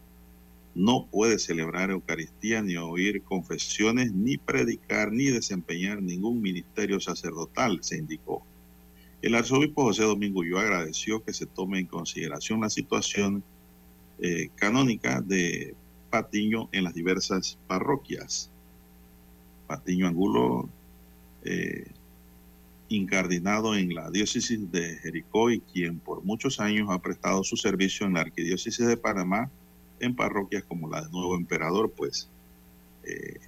No puede celebrar Eucaristía, ni oír confesiones, ni predicar, ni desempeñar ningún ministerio sacerdotal, se indicó. El arzobispo José Domingo Ulloa agradeció que se tome en consideración la situación eh, canónica de Patiño en las diversas parroquias. Patiño Angulo, eh, incardinado en la diócesis de Jericó y quien por muchos años ha prestado su servicio en la arquidiócesis de Panamá en parroquias como la de Nuevo Emperador, pues eh,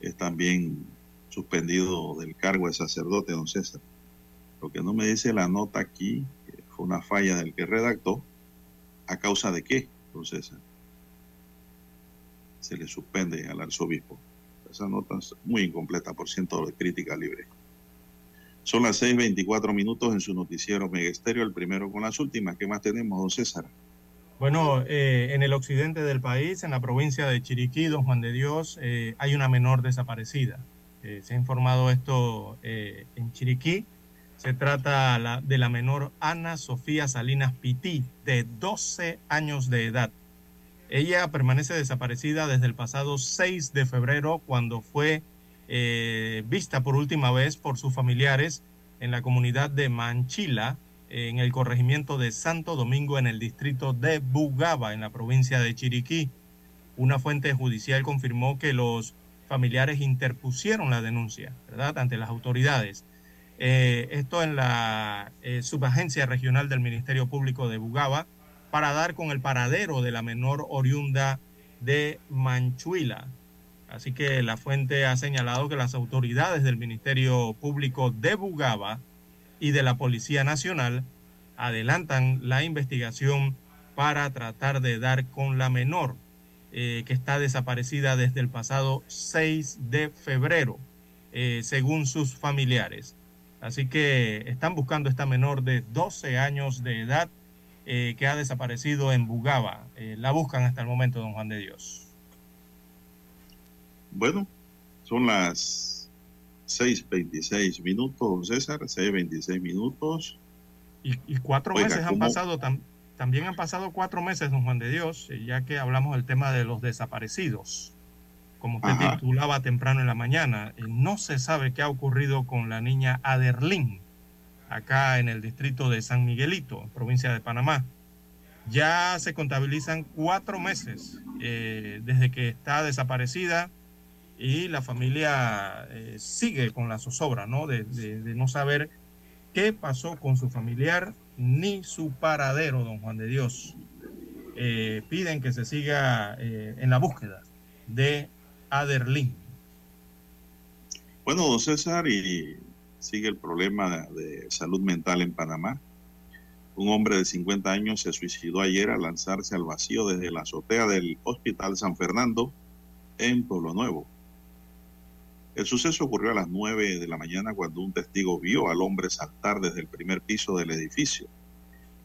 es también suspendido del cargo de sacerdote, don César. Lo que no me dice la nota aquí, fue una falla del que redactó, ¿a causa de qué, César? Se le suspende al arzobispo. Esa nota es muy incompleta, por ciento de crítica libre. Son las 6:24 minutos en su noticiero Megesterio, el primero con las últimas. ¿Qué más tenemos, don César? Bueno, eh, en el occidente del país, en la provincia de Chiriquí, don Juan de Dios, eh, hay una menor desaparecida. Eh, se ha informado esto en Chiriquí. Se trata de la menor Ana Sofía Salinas Pití, de 12 años de edad. Ella permanece desaparecida desde el pasado 6 de febrero, cuando fue vista por última vez por sus familiares en la comunidad de Manchila, en el corregimiento de Santo Domingo en el distrito de Bugaba, en la provincia de Chiriquí. Una fuente judicial confirmó que los familiares interpusieron la denuncia, ¿verdad?, ante las autoridades. Eh, esto en la eh, subagencia regional del Ministerio Público de Bugaba para dar con el paradero de la menor oriunda de Manchuila. Así que la fuente ha señalado que las autoridades del Ministerio Público de Bugaba y de la Policía Nacional adelantan la investigación para tratar de dar con la menor eh, que está desaparecida desde el pasado 6 de febrero, según sus familiares. Así que están buscando esta menor de 12 años de edad eh, que ha desaparecido en Bugaba. la buscan hasta el momento, don Juan de Dios. Bueno, son las 6.26 minutos, don César, 6.26 minutos. Y, cuatro meses han pasado, también han pasado cuatro meses, don Juan de Dios, eh, ya que hablamos del tema de los desaparecidos. Como usted titulaba temprano en la mañana, no se sabe qué ha ocurrido con la niña Aderlín, acá en el distrito de San Miguelito, provincia de Panamá. Ya se contabilizan cuatro meses eh, desde que está desaparecida y la familia eh, sigue con la zozobra, ¿no? De, no saber qué pasó con su familiar ni su paradero, don Juan de Dios. Eh, piden que se siga eh, en la búsqueda de Aderlín. Bueno, don César, y sigue el problema de salud mental en Panamá. Un hombre de 50 años se suicidó ayer al lanzarse al vacío desde la azotea del Hospital San Fernando en Pueblo Nuevo. El suceso ocurrió a las 9 de la mañana cuando un testigo vio al hombre saltar desde el primer piso del edificio.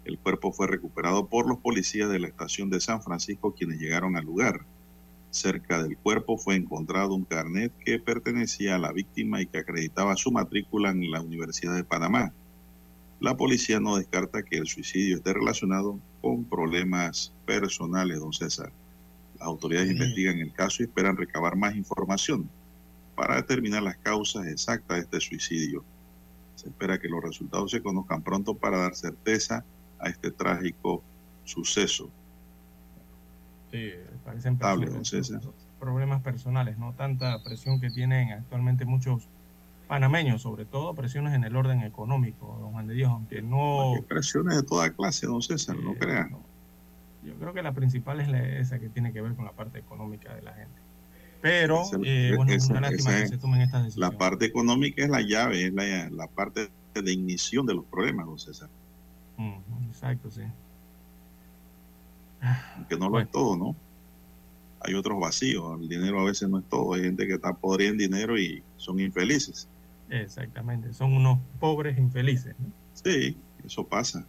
El cuerpo fue recuperado por los policías de la estación de San Francisco quienes llegaron al lugar. Cerca del cuerpo fue encontrado un carnet que pertenecía a la víctima y que acreditaba su matrícula en la Universidad de Panamá. La policía no descarta que el suicidio esté relacionado con problemas personales, don César. Las autoridades investigan el caso y esperan recabar más información para determinar las causas exactas de este suicidio. Se espera que los resultados se conozcan pronto para dar certeza a este trágico suceso. Sí, parecen problemas personales, ¿no? Tanta presión que tienen actualmente muchos panameños, sobre todo presiones en el orden económico, don Juan de Dios, aunque no... presiones de toda clase, don César, no crean. Yo creo que la principal es esa que tiene que ver con la parte económica de la gente. Pero, eh, bueno, es una lástima que se tomen estas decisiones. La parte económica es la llave, es la, parte de ignición de los problemas, don César. exacto, sí. Que no lo es todo, ¿no? Hay otros vacíos. El dinero a veces no es todo. Hay gente que está podrida en dinero y son infelices. Exactamente, son unos pobres infelices. ¿no? Sí, eso pasa.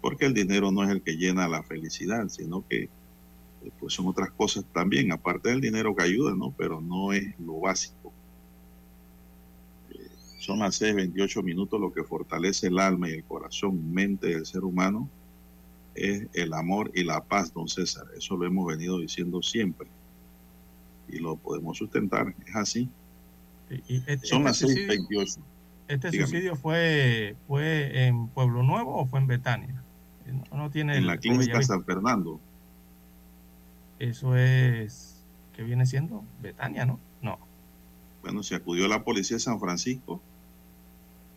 Porque el dinero no es el que llena la felicidad, sino que pues son otras cosas también, aparte del dinero que ayuda, ¿no? Pero no es lo básico. Eh, son las 6:28 minutos, lo que fortalece el alma y el corazón, mente del ser humano es el amor y la paz, don César. Eso lo hemos venido diciendo siempre y lo podemos sustentar, es así. Este, son las 6:28. ¿Este suicidio fue, fue en Pueblo Nuevo o fue en Betania? No, tiene en la clínica San Fernando. Eso es, ¿qué viene siendo? Betania, ¿no? No. Bueno, se acudió la policía de San Francisco.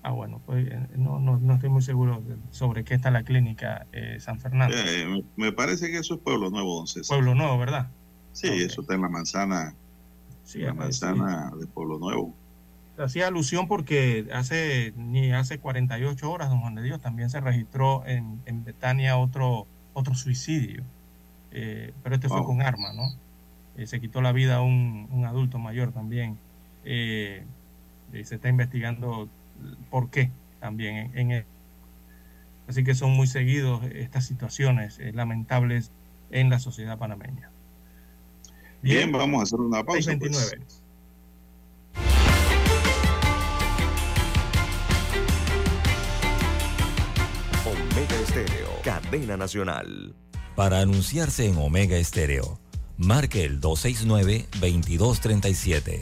Ah, bueno, pues eh, no, no, no estoy muy seguro sobre qué está la clínica eh, San Fernando. Eh, me parece que eso es Pueblo Nuevo, don César. Pueblo Nuevo, ¿verdad? Sí, eso está en la manzana, Sí, la eh, manzana de Pueblo Nuevo. Hacía alusión porque hace ni hace 48 horas, don Juan de Dios, también se registró en, en Betania otro, otro suicidio. Eh, pero este fue con arma, ¿no? Se quitó la vida a un, un adulto mayor también. Y se está investigando por qué también en, en él. Así que son muy seguidos estas situaciones eh, lamentables en la sociedad panameña. Bien, vamos a hacer una pausa. 629. pues. Omega Estéreo, cadena nacional. Para anunciarse en Omega Estéreo, marque el 269-2237.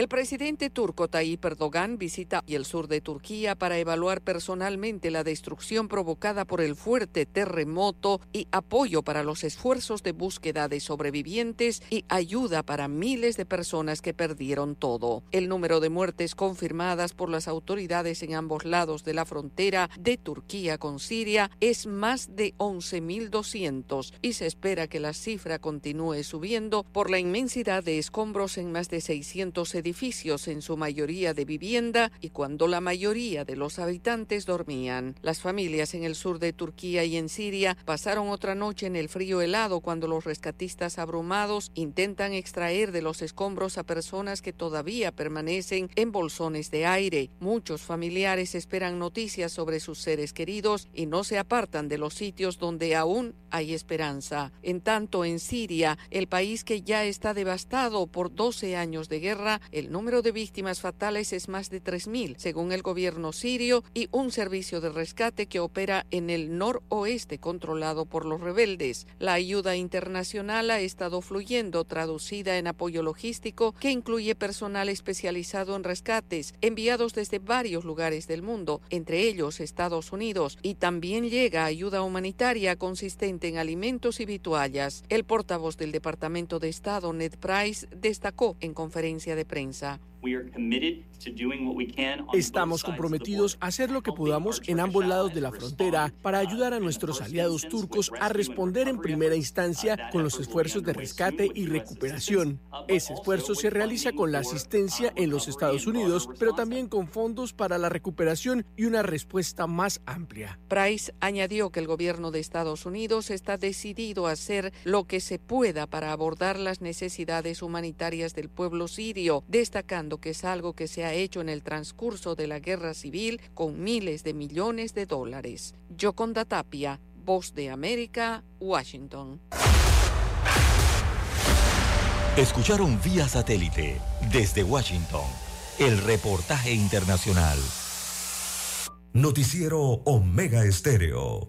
El presidente turco Tayyip Erdogan visita el sur de Turquía para evaluar personalmente la destrucción provocada por el fuerte terremoto y apoyo para los esfuerzos de búsqueda de sobrevivientes y ayuda para miles de personas que perdieron todo. El número de muertes confirmadas por las autoridades en ambos lados de la frontera de Turquía con Siria es más de 11.200 y se espera que la cifra continúe subiendo por la inmensidad de escombros en más de 600 edificios, en su mayoría de vivienda, y cuando la mayoría de los habitantes dormían. Las familias en el sur de Turquía y en Siria pasaron otra noche en el frío helado cuando los rescatistas abrumados intentan extraer de los escombros a personas que todavía permanecen en bolsones de aire. Muchos familiares esperan noticias sobre sus seres queridos y no se apartan de los sitios donde aún hay esperanza. En tanto, en Siria, el país que ya está devastado por 12 años de guerra, el número de víctimas fatales es más de 3.000, según el gobierno sirio y un servicio de rescate que opera en el noroeste controlado por los rebeldes. La ayuda internacional ha estado fluyendo, traducida en apoyo logístico que incluye personal especializado en rescates enviados desde varios lugares del mundo, entre ellos Estados Unidos, y también llega ayuda humanitaria consistente en alimentos y vituallas. El portavoz del Departamento de Estado, Ned Price, destacó en conferencia de prensa. So. Estamos comprometidos a hacer lo que podamos en ambos lados de la frontera para ayudar a nuestros aliados turcos a responder en primera instancia con los esfuerzos de rescate y recuperación. Ese esfuerzo se realiza con la asistencia en los Estados Unidos, pero también con fondos para la recuperación y una respuesta más amplia. Price añadió que el gobierno de Estados Unidos está decidido a hacer lo que se pueda para abordar las necesidades humanitarias del pueblo sirio, destacando que es algo que se ha hecho en el transcurso de la guerra civil con miles de millones de dólares. Yoconda Tapia, Voz de América, Washington. Escucharon vía satélite desde Washington el reportaje internacional. Noticiero Omega Estéreo.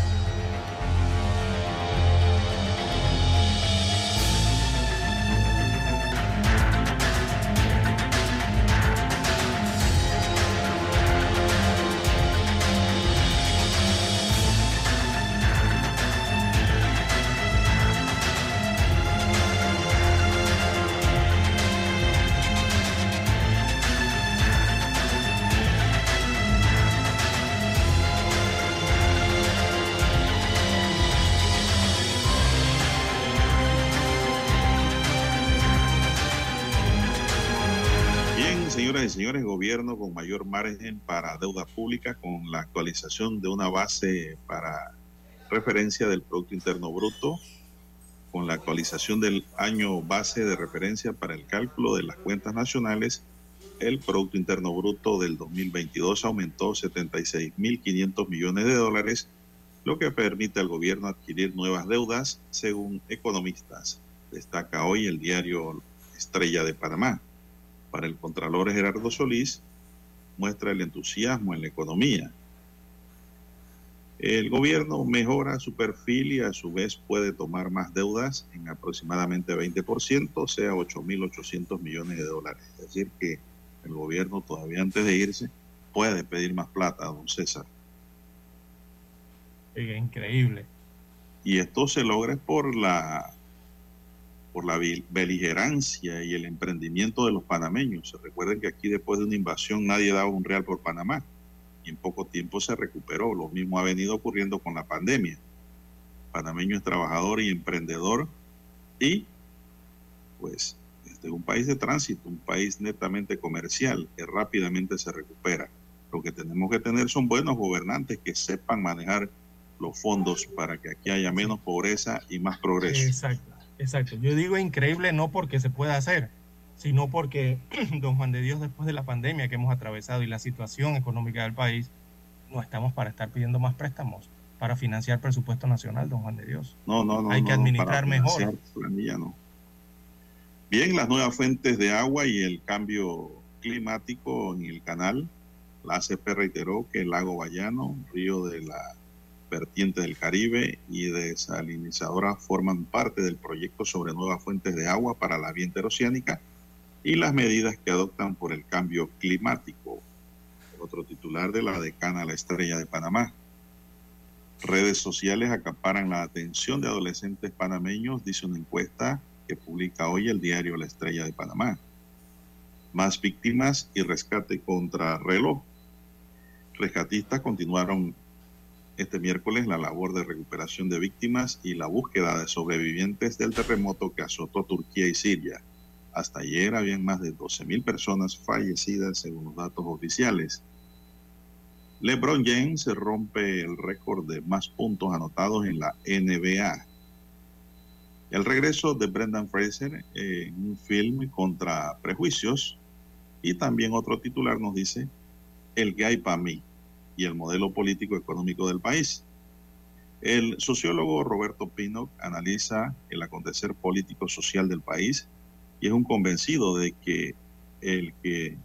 Mayor margen para deuda pública con la actualización de una base para referencia del Producto Interno Bruto, con la actualización del año base de referencia para el cálculo de las cuentas nacionales, el Producto Interno Bruto del 2022 aumentó 76.500 millones de dólares, lo que permite al gobierno adquirir nuevas deudas, según economistas. Destaca hoy el diario Estrella de Panamá. Para el Contralor Gerardo Solís, muestra el entusiasmo en la economía. El gobierno mejora su perfil y a su vez puede tomar más deudas en aproximadamente 20%, o sea, 8.800 millones de dólares. Es decir, que el gobierno todavía antes de irse puede pedir más plata, don César. Es increíble. Y esto se logra por la por la beligerancia y el emprendimiento de los panameños. Recuerden que aquí después de una invasión nadie daba un real por Panamá y en poco tiempo se recuperó. Lo mismo ha venido ocurriendo con la pandemia. panameño es trabajador y emprendedor y pues este es un país de tránsito, un país netamente comercial que rápidamente se recupera. Lo que tenemos que tener son buenos gobernantes que sepan manejar los fondos para que aquí haya menos pobreza y más progreso. Exacto. Exacto. Yo digo increíble no porque se pueda hacer, sino porque, (clears throat) don Juan de Dios, después de la pandemia que hemos atravesado y la situación económica del país, no estamos para estar pidiendo más préstamos para financiar presupuesto nacional, don Juan de Dios. No, no, no. Hay que administrar mejor. no. Bien, las nuevas fuentes de agua y el cambio climático en el canal. La ACP reiteró que el lago Bayano, río de la vertiente del Caribe y desalinizadora forman parte del proyecto sobre nuevas fuentes de agua para la vía interoceánica y las medidas que adoptan por el cambio climático. Otro titular de la decana La Estrella de Panamá. Redes sociales acaparan la atención de adolescentes panameños, dice una encuesta que publica hoy el diario La Estrella de Panamá. Más víctimas y rescate contra reloj. Rescatistas continuaron este miércoles la labor de recuperación de víctimas y la búsqueda de sobrevivientes del terremoto que azotó Turquía y Siria. Hasta ayer habían más de 12.000 personas fallecidas según los datos oficiales. LeBron James rompe el récord de más puntos anotados en la NBA. El regreso de Brendan Fraser en un film contra prejuicios. Y también otro titular nos dice, el gay para mí y el modelo político económico del país. El sociólogo Roberto Pino analiza el acontecer político social del país y es un convencido de que el que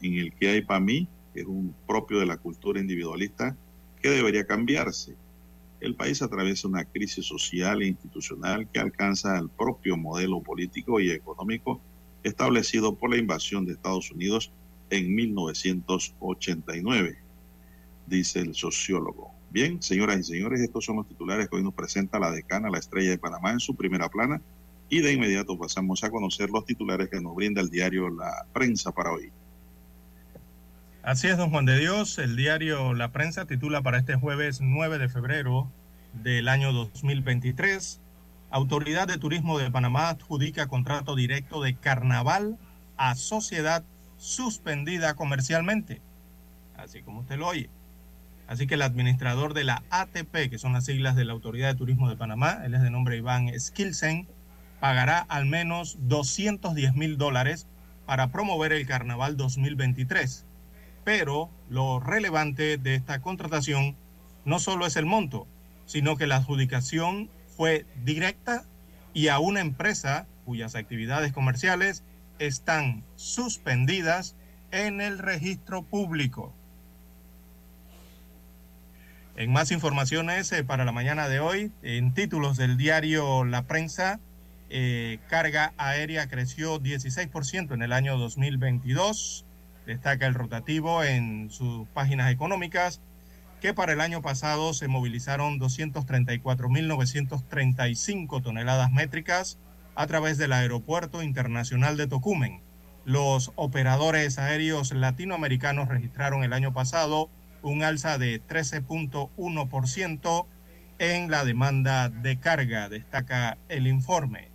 en el que hay para mí es un propio de la cultura individualista que debería cambiarse. El país atraviesa una crisis social e institucional que alcanza el propio modelo político y económico establecido por la invasión de Estados Unidos en 1989 dice el sociólogo. Bien, señoras y señores, estos son los titulares que hoy nos presenta la decana, la estrella de Panamá, en su primera plana. Y de inmediato pasamos a conocer los titulares que nos brinda el diario La Prensa para hoy. Así es, don Juan de Dios. El diario La Prensa titula para este jueves 9 de febrero del año 2023. Autoridad de Turismo de Panamá adjudica contrato directo de carnaval a sociedad suspendida comercialmente. Así como usted lo oye. Así que el administrador de la ATP, que son las siglas de la Autoridad de Turismo de Panamá, él es de nombre Iván Skilsen, pagará al menos 210 mil dólares para promover el Carnaval 2023. Pero lo relevante de esta contratación no solo es el monto, sino que la adjudicación fue directa y a una empresa cuyas actividades comerciales están suspendidas en el registro público. En más informaciones eh, para la mañana de hoy, en títulos del diario La Prensa, eh, carga aérea creció 16% en el año 2022. Destaca el rotativo en sus páginas económicas que para el año pasado se movilizaron 234.935 toneladas métricas a través del Aeropuerto Internacional de Tocumen. Los operadores aéreos latinoamericanos registraron el año pasado un alza de 13.1% en la demanda de carga, destaca el informe.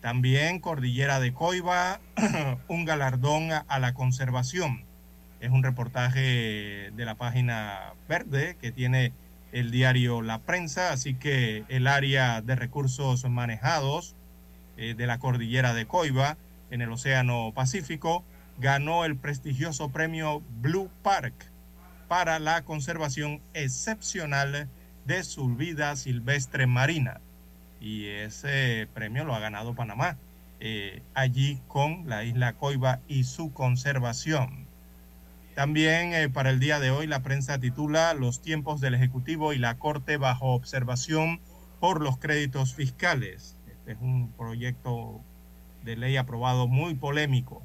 También Cordillera de Coiba, (clears throat) un galardón a la conservación. Es un reportaje de la página verde que tiene el diario La Prensa, así que el área de recursos manejados eh, de la cordillera de Coiba en el Océano Pacífico ganó el prestigioso premio Blue Park para la conservación excepcional de su vida silvestre marina. Y ese premio lo ha ganado Panamá, eh, allí con la isla Coiba y su conservación. También eh, para el día de hoy la prensa titula Los tiempos del Ejecutivo y la Corte bajo observación por los créditos fiscales. Este es un proyecto de ley aprobado muy polémico.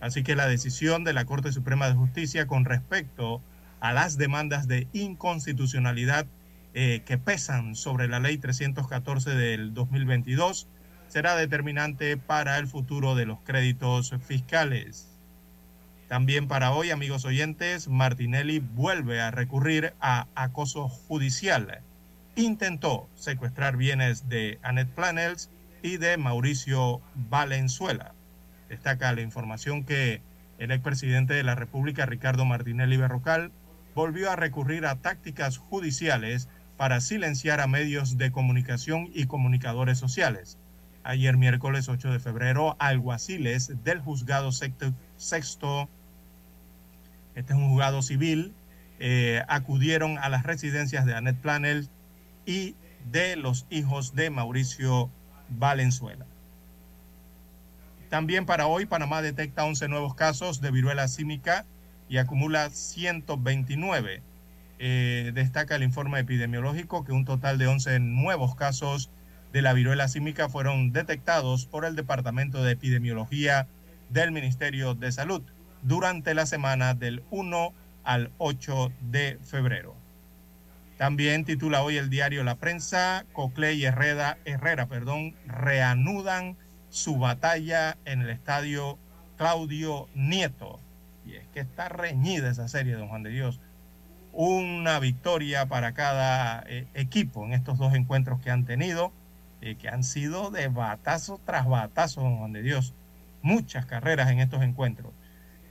Así que la decisión de la Corte Suprema de Justicia con respecto a las demandas de inconstitucionalidad eh, que pesan sobre la ley 314 del 2022 será determinante para el futuro de los créditos fiscales. También para hoy, amigos oyentes, Martinelli vuelve a recurrir a acoso judicial. Intentó secuestrar bienes de Annette Planels y de Mauricio Valenzuela. Destaca la información que el expresidente de la República, Ricardo Martinelli Berrocal, volvió a recurrir a tácticas judiciales para silenciar a medios de comunicación y comunicadores sociales. Ayer miércoles 8 de febrero, alguaciles del juzgado sexto este es un juzgado civil, eh, acudieron a las residencias de Annette Planel y de los hijos de Mauricio Valenzuela. También para hoy, Panamá detecta 11 nuevos casos de viruela símica y acumula 129. Eh, destaca el informe epidemiológico que un total de 11 nuevos casos de la viruela símica fueron detectados por el Departamento de Epidemiología del Ministerio de Salud durante la semana del 1 al 8 de febrero. También titula hoy el diario La Prensa, Cocle y Herrera, Herrera perdón, reanudan su batalla en el estadio Claudio Nieto. Y es que está reñida esa serie, don Juan de Dios. Una victoria para cada eh, equipo en estos dos encuentros que han tenido, eh, que han sido de batazo tras batazo, don Juan de Dios. Muchas carreras en estos encuentros.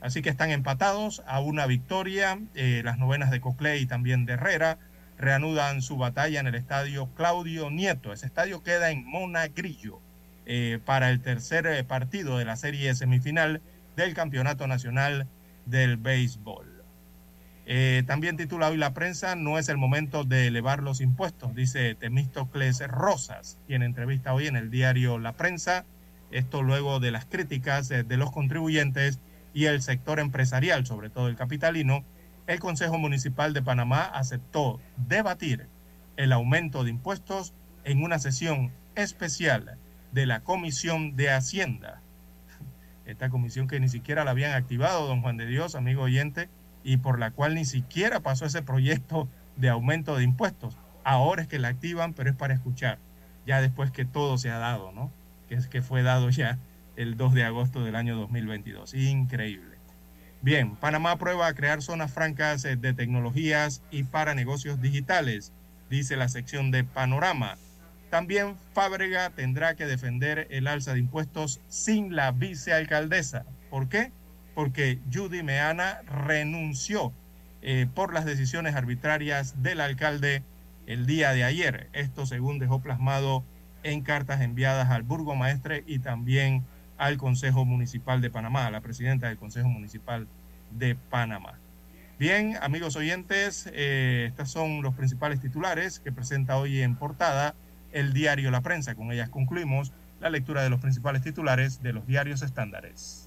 Así que están empatados a una victoria. Eh, las novenas de Coclé y también de Herrera reanudan su batalla en el estadio Claudio Nieto. Ese estadio queda en Monagrillo eh, para el tercer partido de la serie semifinal del Campeonato Nacional del Béisbol. también titula hoy la prensa, no es el momento de elevar los impuestos, dice Temístocles Rosas, quien entrevista hoy en el diario La Prensa. Esto luego de las críticas de los contribuyentes y el sector empresarial, sobre todo el capitalino, el Consejo Municipal de Panamá aceptó debatir el aumento de impuestos en una sesión especial de la Comisión de Hacienda. Esta comisión que ni siquiera la habían activado, don Juan de Dios, amigo oyente, y por la cual ni siquiera pasó ese proyecto de aumento de impuestos. Ahora es que la activan, pero es para escuchar, ya después que todo se ha dado, ¿no? Que es que fue dado ya el 2 de agosto del año 2022. Increíble. Bien, Panamá aprueba a crear zonas francas eh, de tecnologías y para negocios digitales, dice la sección de Panorama. También Fábrega tendrá que defender el alza de impuestos sin la vicealcaldesa. ¿Por qué? Porque Judy Meana renunció eh, por las decisiones arbitrarias del alcalde el día de ayer. Esto según dejó plasmado en cartas enviadas al burgomaestre y también al Consejo Municipal de Panamá, a la presidenta del Consejo Municipal de Panamá. Bien, amigos oyentes, eh, estos son los principales titulares que presenta hoy en portada el diario La Prensa. Con ellas concluimos la lectura de los principales titulares de los diarios estándares.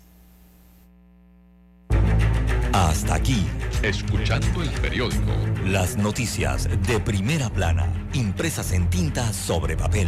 Hasta aquí, escuchando el periódico. Las noticias de primera plana, impresas en tinta sobre papel.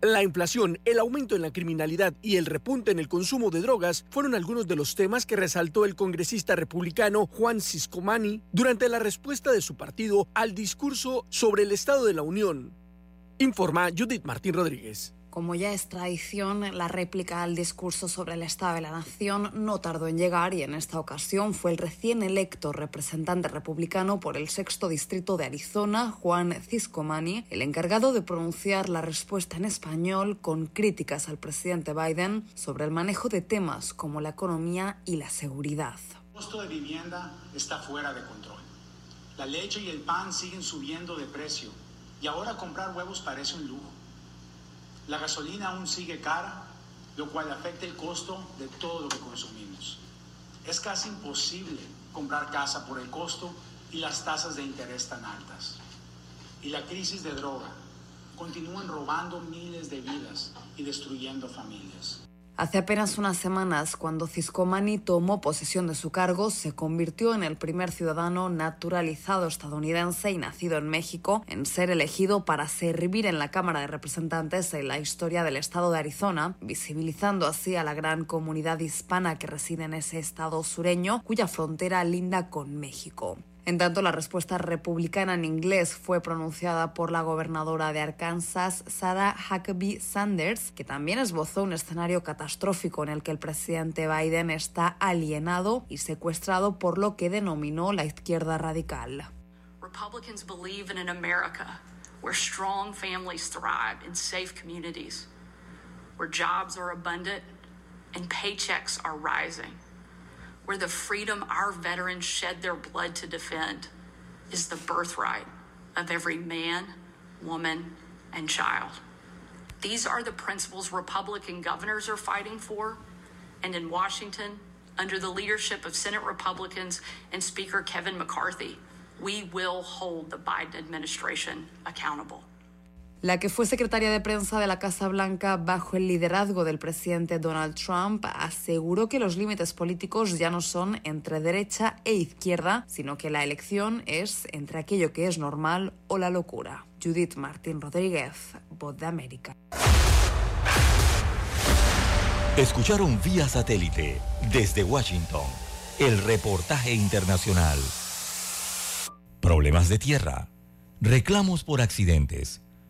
La inflación, el aumento en la criminalidad y el repunte en el consumo de drogas fueron algunos de los temas que resaltó el congresista republicano Juan Ciscomani durante la respuesta de su partido al discurso sobre el Estado de la Unión. Informa Judith Martín Rodríguez. Como ya es tradición, la réplica al discurso sobre el Estado de la Nación no tardó en llegar y en esta ocasión fue el recién electo representante republicano por el sexto distrito de Arizona, Juan Ciscomani, el encargado de pronunciar la respuesta en español con críticas al presidente Biden sobre el manejo de temas como la economía y la seguridad. El costo de vivienda está fuera de control. La leche y el pan siguen subiendo de precio y ahora comprar huevos parece un lujo. La gasolina aún sigue cara, lo cual afecta el costo de todo lo que consumimos. Es casi imposible comprar casa por el costo y las tasas de interés tan altas. Y la crisis de droga continúan robando miles de vidas y destruyendo familias. Hace apenas unas semanas, cuando Ciscomani tomó posesión de su cargo, se convirtió en el primer ciudadano naturalizado estadounidense y nacido en México en ser elegido para servir en la Cámara de Representantes en la historia del estado de Arizona, visibilizando así a la gran comunidad hispana que reside en ese estado sureño, cuya frontera linda con México. En tanto, la respuesta republicana en inglés fue pronunciada por la gobernadora de Arkansas, Sarah Huckabee Sanders, que también esbozó un escenario catastrófico en el que el presidente Biden está alienado y secuestrado por lo que denominó la izquierda radical. Republicans believe in an America where strong families thrive in safe communities, where jobs are abundant and paychecks are rising. Where the freedom our veterans shed their blood to defend is the birthright of every man, woman, and child. These are the principles Republican governors are fighting for. And in Washington, under the leadership of Senate Republicans and Speaker Kevin McCarthy, we will hold the Biden administration accountable. La que fue secretaria de prensa de la Casa Blanca bajo el liderazgo del presidente Donald Trump aseguró que los límites políticos ya no son entre derecha e izquierda, sino que la elección es entre aquello que es normal o la locura. Judith Martín Rodríguez, Voz de América. Escucharon vía satélite desde Washington el reportaje internacional. Problemas de tierra, reclamos por accidentes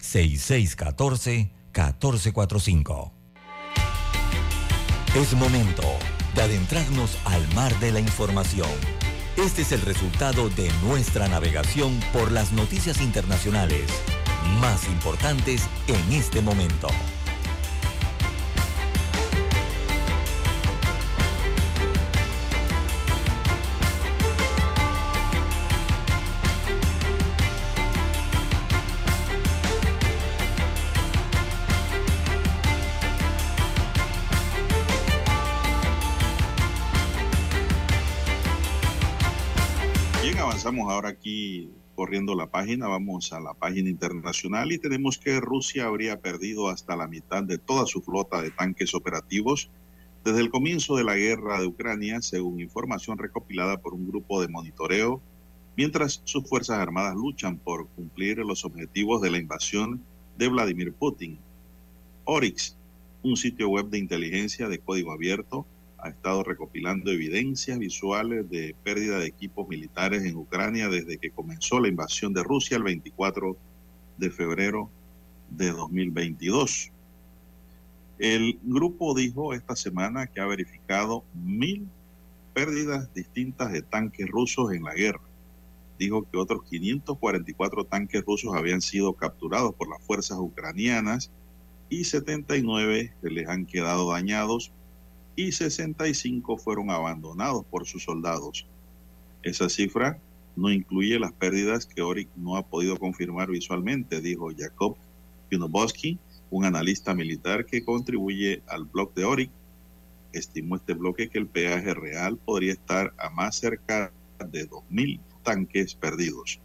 6614-1445. Es momento de adentrarnos al mar de la información. Este es el resultado de nuestra navegación por las noticias internacionales más importantes en este momento. Ahora aquí corriendo la página, vamos a la página internacional y tenemos que Rusia habría perdido hasta la mitad de toda su flota de tanques operativos desde el comienzo de la guerra de Ucrania, según información recopilada por un grupo de monitoreo, mientras sus Fuerzas Armadas luchan por cumplir los objetivos de la invasión de Vladimir Putin. Oryx, un sitio web de inteligencia de código abierto, ha estado recopilando evidencias visuales de pérdida de equipos militares en Ucrania desde que comenzó la invasión de Rusia el 24 de febrero de 2022. El grupo dijo esta semana que ha verificado mil pérdidas distintas de tanques rusos en la guerra. Dijo que otros 544 tanques rusos habían sido capturados por las fuerzas ucranianas y 79 les han quedado dañados y 65 fueron abandonados por sus soldados. Esa cifra no incluye las pérdidas que Oric no ha podido confirmar visualmente, dijo Jacob Yunoboski, un analista militar que contribuye al blog de Oric. Estimó este bloque que el peaje real podría estar a más cerca de 2.000 tanques perdidos.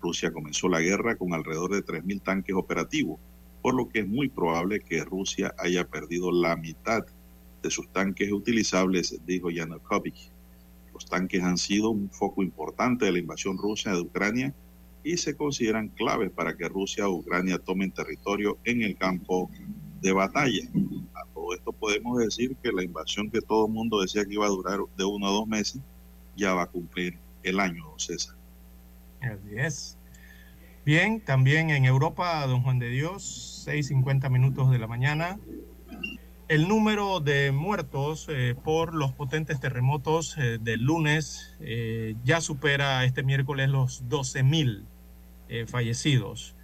Rusia comenzó la guerra con alrededor de 3.000 tanques operativos, por lo que es muy probable que Rusia haya perdido la mitad de sus tanques utilizables, dijo Yanukovych. Los tanques han sido un foco importante de la invasión rusa de Ucrania y se consideran claves para que Rusia o Ucrania tomen territorio en el campo de batalla. A todo esto podemos decir que la invasión que todo el mundo decía que iba a durar de uno a dos meses ya va a cumplir el año, César. Así es. Bien, también en Europa, don Juan de Dios, 6.50 minutos de la mañana. El número de muertos eh, por los potentes terremotos eh, del lunes eh, ya supera este miércoles los 12.000 fallecidos,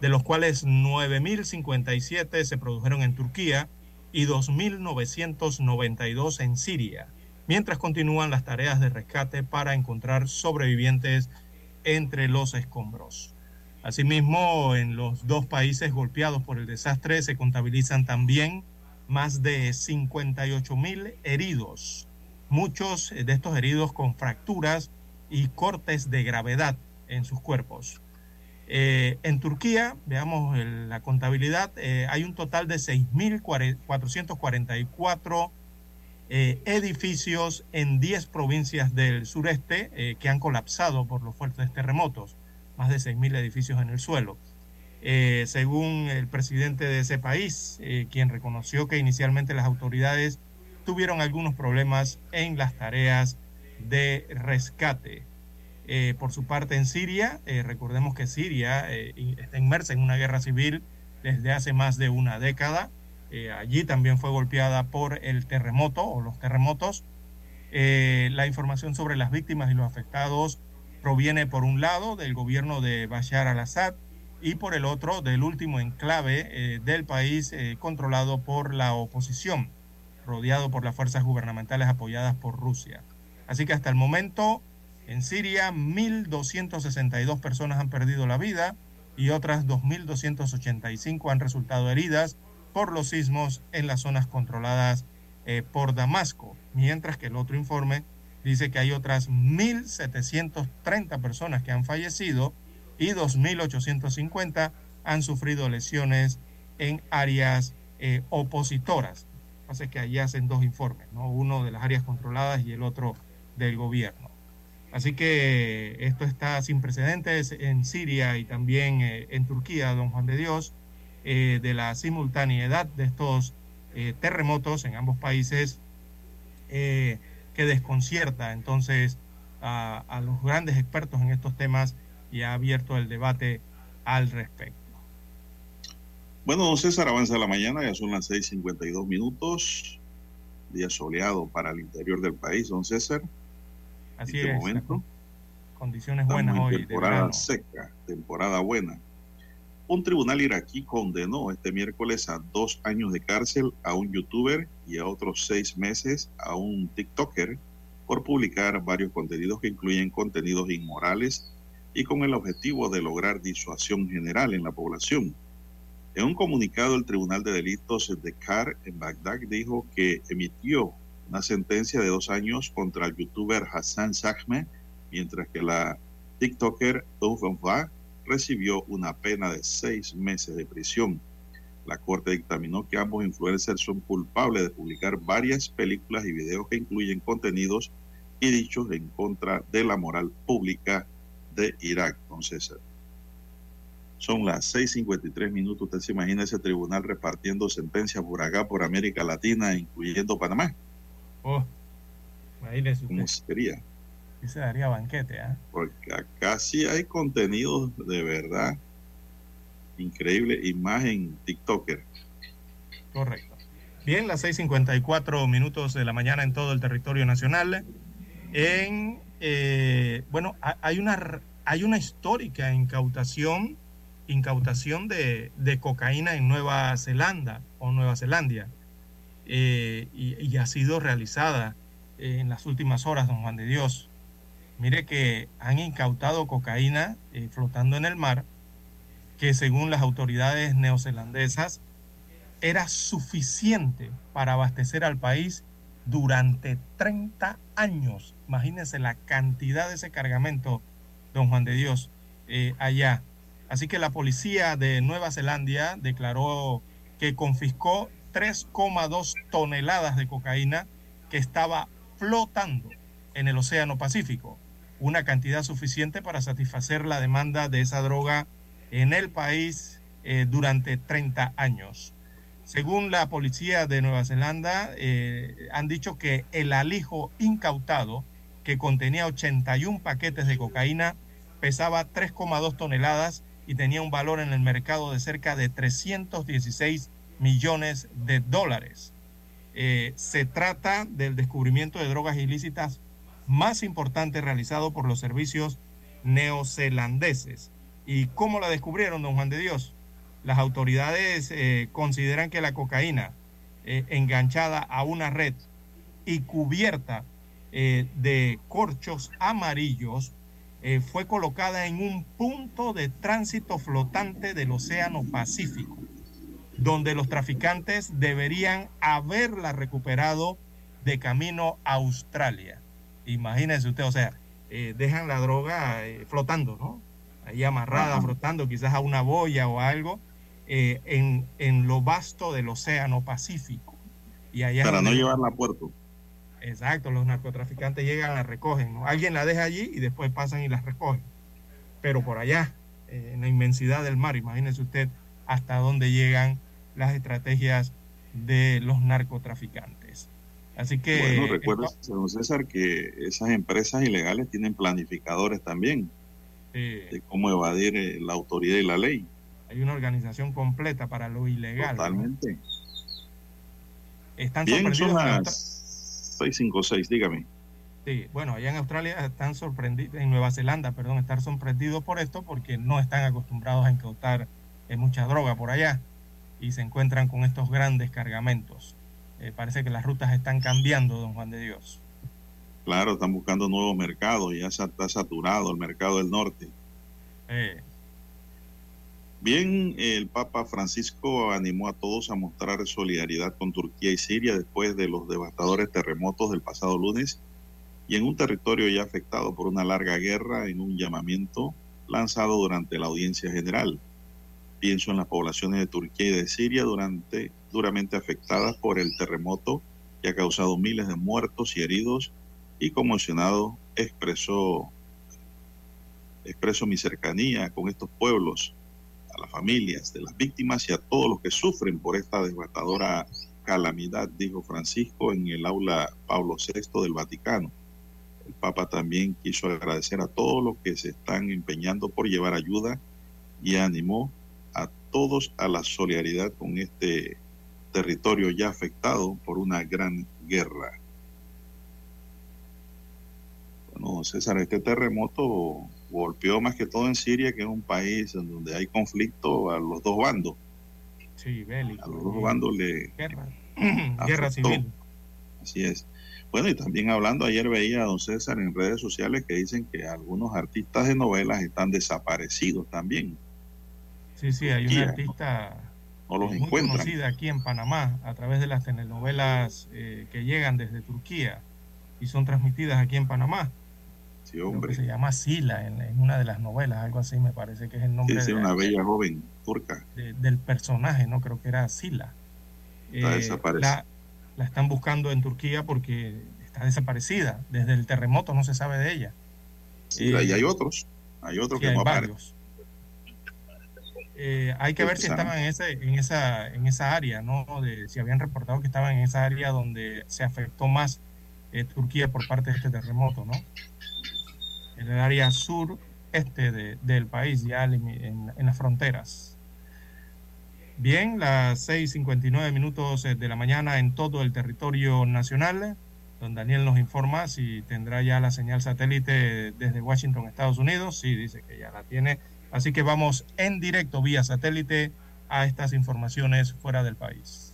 de los cuales 9.057 se produjeron en Turquía y 2.992 en Siria, mientras continúan las tareas de rescate para encontrar sobrevivientes entre los escombros. Asimismo, en los dos países golpeados por el desastre se contabilizan también más de 58 mil heridos, muchos de estos heridos con fracturas y cortes de gravedad en sus cuerpos. Eh, en Turquía, veamos la contabilidad, eh, hay un total de 6.444 eh, edificios en 10 provincias del sureste que han colapsado por los fuertes terremotos, más de 6.000 edificios en el suelo. Eh, según el presidente de ese país, eh, quien reconoció que inicialmente las autoridades tuvieron algunos problemas en las tareas de rescate. Eh, por su parte, en Siria, recordemos que Siria está inmersa en una guerra civil desde hace más de una década. allí también fue golpeada por el terremoto o los terremotos. la información sobre las víctimas y los afectados proviene, por un lado, del gobierno de Bashar al-Assad, y por el otro del último enclave eh, del país eh, controlado por la oposición, rodeado por las fuerzas gubernamentales apoyadas por Rusia. Así que hasta el momento en Siria 1.262 personas han perdido la vida y otras 2.285 han resultado heridas por los sismos en las zonas controladas eh, por Damasco, mientras que el otro informe dice que hay otras 1.730 personas que han fallecido y 2.850 han sufrido lesiones en áreas eh, opositoras. Así que allí hacen dos informes, ¿no? uno de las áreas controladas y el otro del gobierno. Así que esto está sin precedentes en Siria y también eh, en Turquía, don Juan de Dios, eh, de la simultaneidad de estos terremotos en ambos países que desconcierta entonces a los grandes expertos en estos temas y ha abierto el debate al respecto. Bueno, don César, avanza la mañana, ya son las 6:52 minutos, día soleado para el interior del país, don César. Así este es. Momento, condiciones buenas hoy. Temporada seca, temporada buena. Un tribunal iraquí condenó este miércoles a dos años de cárcel a un youtuber y a otros seis meses a un TikToker por publicar varios contenidos que incluyen contenidos inmorales y con el objetivo de lograr disuasión general en la población. En un comunicado, el Tribunal de Delitos de CAR en Bagdad dijo que emitió una sentencia de dos años contra el youtuber Hassan Zahme, mientras que la TikToker Fa recibió una pena de seis meses de prisión. La Corte dictaminó que ambos influencers son culpables de publicar varias películas y videos que incluyen contenidos y dichos en contra de la moral pública de Irak, don César. Son las 6:53 minutos. Usted se imagina ese tribunal repartiendo sentencias por acá, por América Latina, incluyendo Panamá. Oh, ¿Cómo sería? Sí se daría banquete, ¿ah? Porque acá sí hay contenido de verdad increíble. Imagen TikToker. Correcto. Bien, las 6:54 minutos de la mañana en todo el territorio nacional. En, eh, bueno, hay una, hay una histórica incautación, incautación de, cocaína en Nueva Zelanda o Nueva Zelandia. Eh, y, ha sido realizada eh, en las últimas horas, don Juan de Dios. Mire que han incautado cocaína flotando en el mar, que según las autoridades neozelandesas era suficiente para abastecer al país durante 30 años. Imagínense la cantidad de ese cargamento, don Juan de Dios, eh, allá. Así que la policía de Nueva Zelanda declaró que confiscó 3,2 toneladas de cocaína que estaba flotando en el Océano Pacífico, una cantidad suficiente para satisfacer la demanda de esa droga en el país eh, durante 30 años. Según la policía de Nueva Zelanda, eh, han dicho que el alijo incautado, que contenía 81 paquetes de cocaína, pesaba 3,2 toneladas y tenía un valor en el mercado de cerca de 316 millones de dólares. Eh, se trata del descubrimiento de drogas ilícitas más importante realizado por los servicios neozelandeses. ¿Y cómo la descubrieron, don Juan de Dios? Las autoridades eh, consideran que la cocaína eh, enganchada a una red y cubierta eh, de corchos amarillos fue colocada en un punto de tránsito flotante del Océano Pacífico, donde los traficantes deberían haberla recuperado de camino a Australia. Imagínense usted, o sea, dejan la droga flotando, ¿no? Ahí amarrada, flotando, quizás a una boya o algo, eh, en, en, lo vasto del Océano Pacífico. Y allá Para no llevarla a puerto. Exacto, los narcotraficantes llegan, la recogen. Alguien la deja allí y después pasan y las recogen. Pero por allá, eh, en la inmensidad del mar, imagínese usted hasta dónde llegan las estrategias de los narcotraficantes. Así que... Bueno, recuerda, don César, que esas empresas ilegales tienen planificadores también de cómo evadir eh, la autoridad y la ley. Hay una organización completa para lo ilegal. Totalmente. Están Bien, son las 656, dígame. Sí, bueno, allá en Australia están sorprendidos, en Nueva Zelanda, perdón, están sorprendidos por esto porque no están acostumbrados a incautar eh, mucha droga por allá y se encuentran con estos grandes cargamentos. Eh, parece que las rutas están cambiando, don Juan de Dios. Claro, están buscando nuevos mercados, ya está saturado el mercado del norte. Eh, Bien, el Papa Francisco animó a todos a mostrar solidaridad con Turquía y Siria después de los devastadores terremotos del pasado lunes y en un territorio ya afectado por una larga guerra en un llamamiento lanzado durante la audiencia general. Pienso en las poblaciones de Turquía y de Siria durante, duramente afectadas por el terremoto que ha causado miles de muertos y heridos y conmocionado expresó, expreso mi cercanía con estos pueblos a las familias de las víctimas y a todos los que sufren por esta devastadora calamidad, dijo Francisco en el aula Pablo VI del Vaticano. El Papa también quiso agradecer a todos los que se están empeñando por llevar ayuda y animó a todos a la solidaridad con este territorio ya afectado por una gran guerra. Bueno, César, este terremoto golpeó más que todo en Siria, que es un país en donde hay conflicto a los dos bandos. Sí, bélico. A los dos bandos le... Guerra, (clears throat) Guerra civil. Así es. Bueno, y también hablando, ayer veía a don César en redes sociales que dicen que algunos artistas de novelas están desaparecidos también. Sí, sí, hay una artista no los muy conocida aquí en Panamá a través de las telenovelas eh, que llegan desde Turquía y son transmitidas aquí en Panamá se llama Sila en, una de las novelas, algo así me parece que es el nombre. de una bella joven turca. del personaje, ¿no? Creo que era Sila. Eh, la, la, están buscando en Turquía porque está desaparecida. Desde el terremoto no se sabe de ella. Sí, y hay otros. Hay otros que no varios. Eh, hay que ver si estaban en, ese, en, esa, en esa área, ¿no? De, si habían reportado que estaban en esa área donde se afectó más eh, Turquía por parte de este terremoto, ¿no? En el área sur este del país, ya en, las fronteras. Bien, las 6.59 minutos eh, de la mañana en todo el territorio nacional. Don Daniel nos informa si tendrá ya la señal satélite desde Washington, Estados Unidos. Sí, dice que ya la tiene. Así que vamos en directo vía satélite a estas informaciones fuera del país.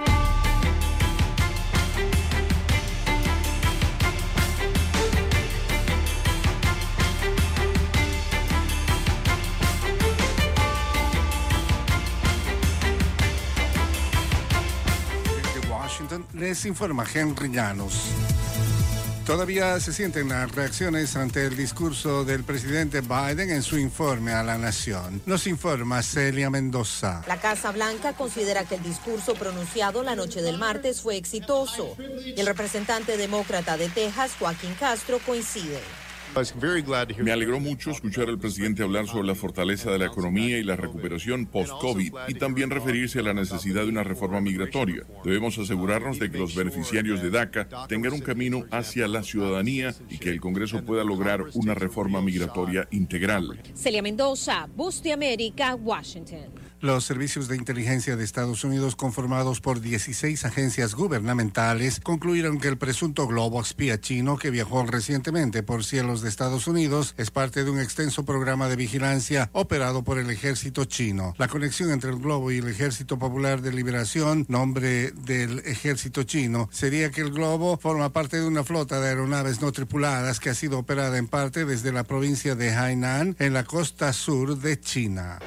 Les informa Henry Llanos. Todavía se sienten las reacciones ante el discurso del presidente Biden en su informe a la nación. Nos informa Celia Mendoza. La Casa Blanca considera que el discurso pronunciado la noche del martes fue exitoso. Y el representante demócrata de Texas, Joaquín Castro, coincide. Me alegró mucho escuchar al presidente hablar sobre la fortaleza de la economía y la recuperación post-COVID y también referirse a la necesidad de una reforma migratoria. Debemos asegurarnos de que los beneficiarios de DACA tengan un camino hacia la ciudadanía y que el Congreso pueda lograr una reforma migratoria integral. Celia Mendoza, Bus de América, Washington. Los servicios de inteligencia de Estados Unidos, conformados por 16 agencias gubernamentales, concluyeron que el presunto globo espía chino que viajó recientemente por cielos de Estados Unidos es parte de un extenso programa de vigilancia operado por el ejército chino. La conexión entre el globo y el Ejército Popular de Liberación, nombre del ejército chino, sería que el globo forma parte de una flota de aeronaves no tripuladas que ha sido operada en parte desde la provincia de Hainan, en la costa sur de China.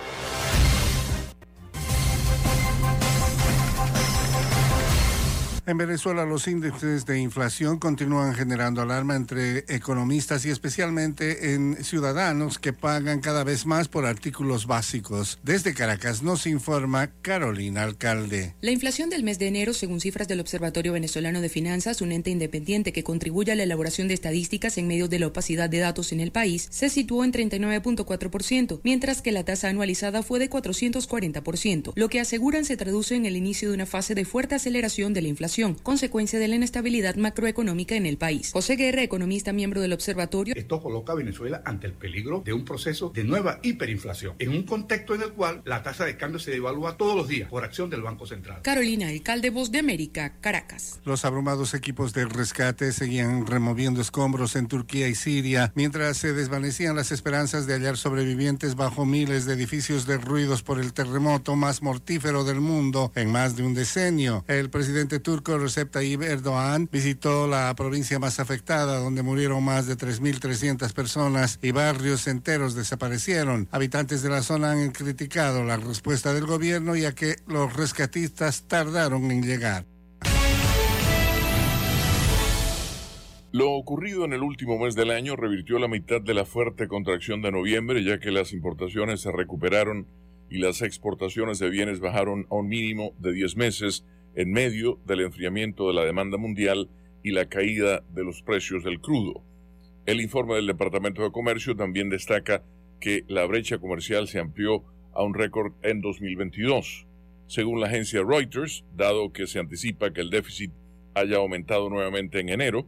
En Venezuela los índices de inflación continúan generando alarma entre economistas y especialmente en ciudadanos que pagan cada vez más por artículos básicos. Desde Caracas nos informa Carolina Alcalde. La inflación del mes de enero, según cifras del Observatorio Venezolano de Finanzas, un ente independiente que contribuye a la elaboración de estadísticas en medio de la opacidad de datos en el país, se situó en 39.4%, mientras que la tasa anualizada fue de 440%, lo que aseguran se traduce en el inicio de una fase de fuerte aceleración de la inflación consecuencia de la inestabilidad macroeconómica en el país. José Guerra, economista miembro del observatorio. Esto coloca a Venezuela ante el peligro de un proceso de nueva hiperinflación, en un contexto en el cual la tasa de cambio se devalúa todos los días por acción del Banco Central. Carolina, alcalde Voz de América, Caracas. Los abrumados equipos de rescate seguían removiendo escombros en Turquía y Siria, mientras se desvanecían las esperanzas de hallar sobrevivientes bajo miles de edificios derruidos por el terremoto más mortífero del mundo en más de un decenio. El presidente turco Recep Tayyip Erdogan visitó la provincia más afectada, donde murieron más de 3.300 personas y barrios enteros desaparecieron. Habitantes de la zona han criticado la respuesta del gobierno, ya que los rescatistas tardaron en llegar. Lo ocurrido en el último mes del año revirtió la mitad de la fuerte contracción de noviembre, ya que las importaciones se recuperaron y las exportaciones de bienes bajaron a un mínimo de 10 meses en medio del enfriamiento de la demanda mundial y la caída de los precios del crudo. El informe del Departamento de Comercio también destaca que la brecha comercial se amplió a un récord en 2022. Según la agencia Reuters, dado que se anticipa que el déficit haya aumentado nuevamente en enero,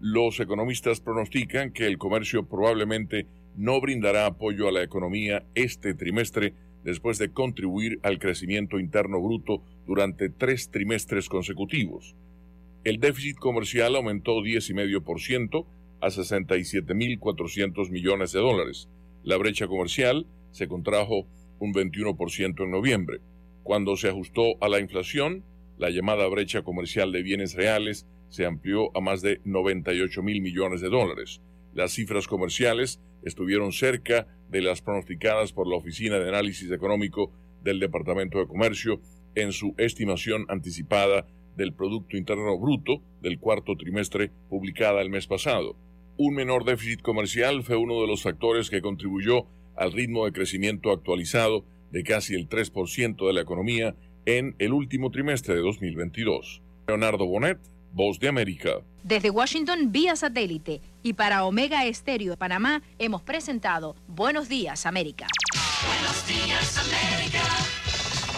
los economistas pronostican que el comercio probablemente no brindará apoyo a la economía este trimestre después de contribuir al crecimiento interno bruto durante tres trimestres consecutivos. El déficit comercial aumentó 10,5% a 67.400 millones de dólares. La brecha comercial se contrajo un 21% en noviembre. Cuando se ajustó a la inflación, la llamada brecha comercial de bienes reales se amplió a más de 98 mil millones de dólares. Las cifras comerciales estuvieron cerca de las pronosticadas por la Oficina de Análisis Económico del Departamento de Comercio en su estimación anticipada del Producto Interno Bruto del cuarto trimestre publicada el mes pasado. Un menor déficit comercial fue uno de los factores que contribuyó al ritmo de crecimiento actualizado de casi el 3% de la economía en el último trimestre de 2022. Leonardo Bonet, Voz de América. Desde Washington vía satélite y para Omega Estéreo de Panamá hemos presentado Buenos Días América. Buenos Días América,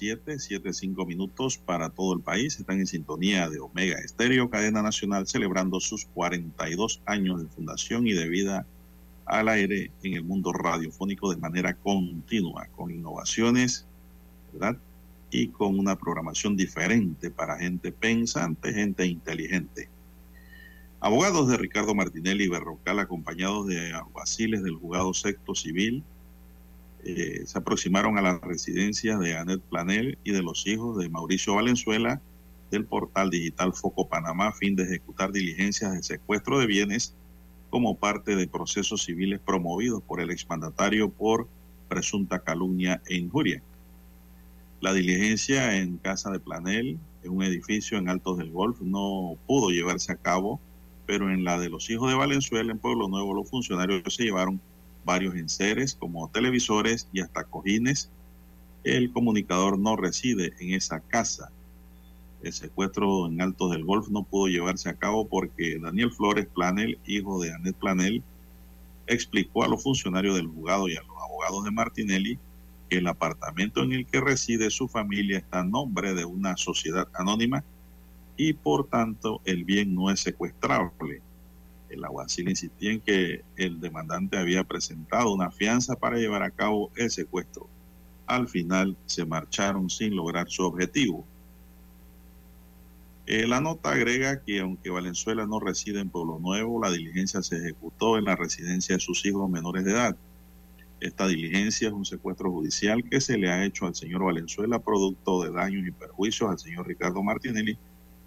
7, 7, 5 minutos para todo el país. Están en sintonía de Omega Estéreo, cadena nacional, celebrando sus 42 años de fundación y de vida al aire en el mundo radiofónico de manera continua, con innovaciones, ¿verdad? Y con una programación diferente para gente pensante, gente inteligente. Abogados de Ricardo Martinelli Berrocal, acompañados de alguaciles del juzgado sexto civil, eh, se aproximaron a la residencia de Anet Planel y de los hijos de Mauricio Valenzuela del portal digital Foco Panamá a fin de ejecutar diligencias de secuestro de bienes como parte de procesos civiles promovidos por el exmandatario por presunta calumnia e injuria. La diligencia en casa de Planel, en un edificio en Altos del Golf, no pudo llevarse a cabo, pero en la de los hijos de Valenzuela, en Pueblo Nuevo, los funcionarios se llevaron varios enseres como televisores y hasta cojines. El comunicador no reside en esa casa. El secuestro en Altos del Golf no pudo llevarse a cabo porque Daniel Flores Planel, hijo de Anet Planel, explicó a los funcionarios del juzgado y a los abogados de Martinelli que el apartamento en el que reside su familia está a nombre de una sociedad anónima y por tanto el bien no es secuestrable. El aguacil insistía en que el demandante había presentado una fianza para llevar a cabo el secuestro. Al final se marcharon sin lograr su objetivo. Eh, la nota agrega que aunque Valenzuela no reside en Pueblo Nuevo, la diligencia se ejecutó en la residencia de sus hijos menores de edad. Esta diligencia es un secuestro judicial que se le ha hecho al señor Valenzuela producto de daños y perjuicios al señor Ricardo Martinelli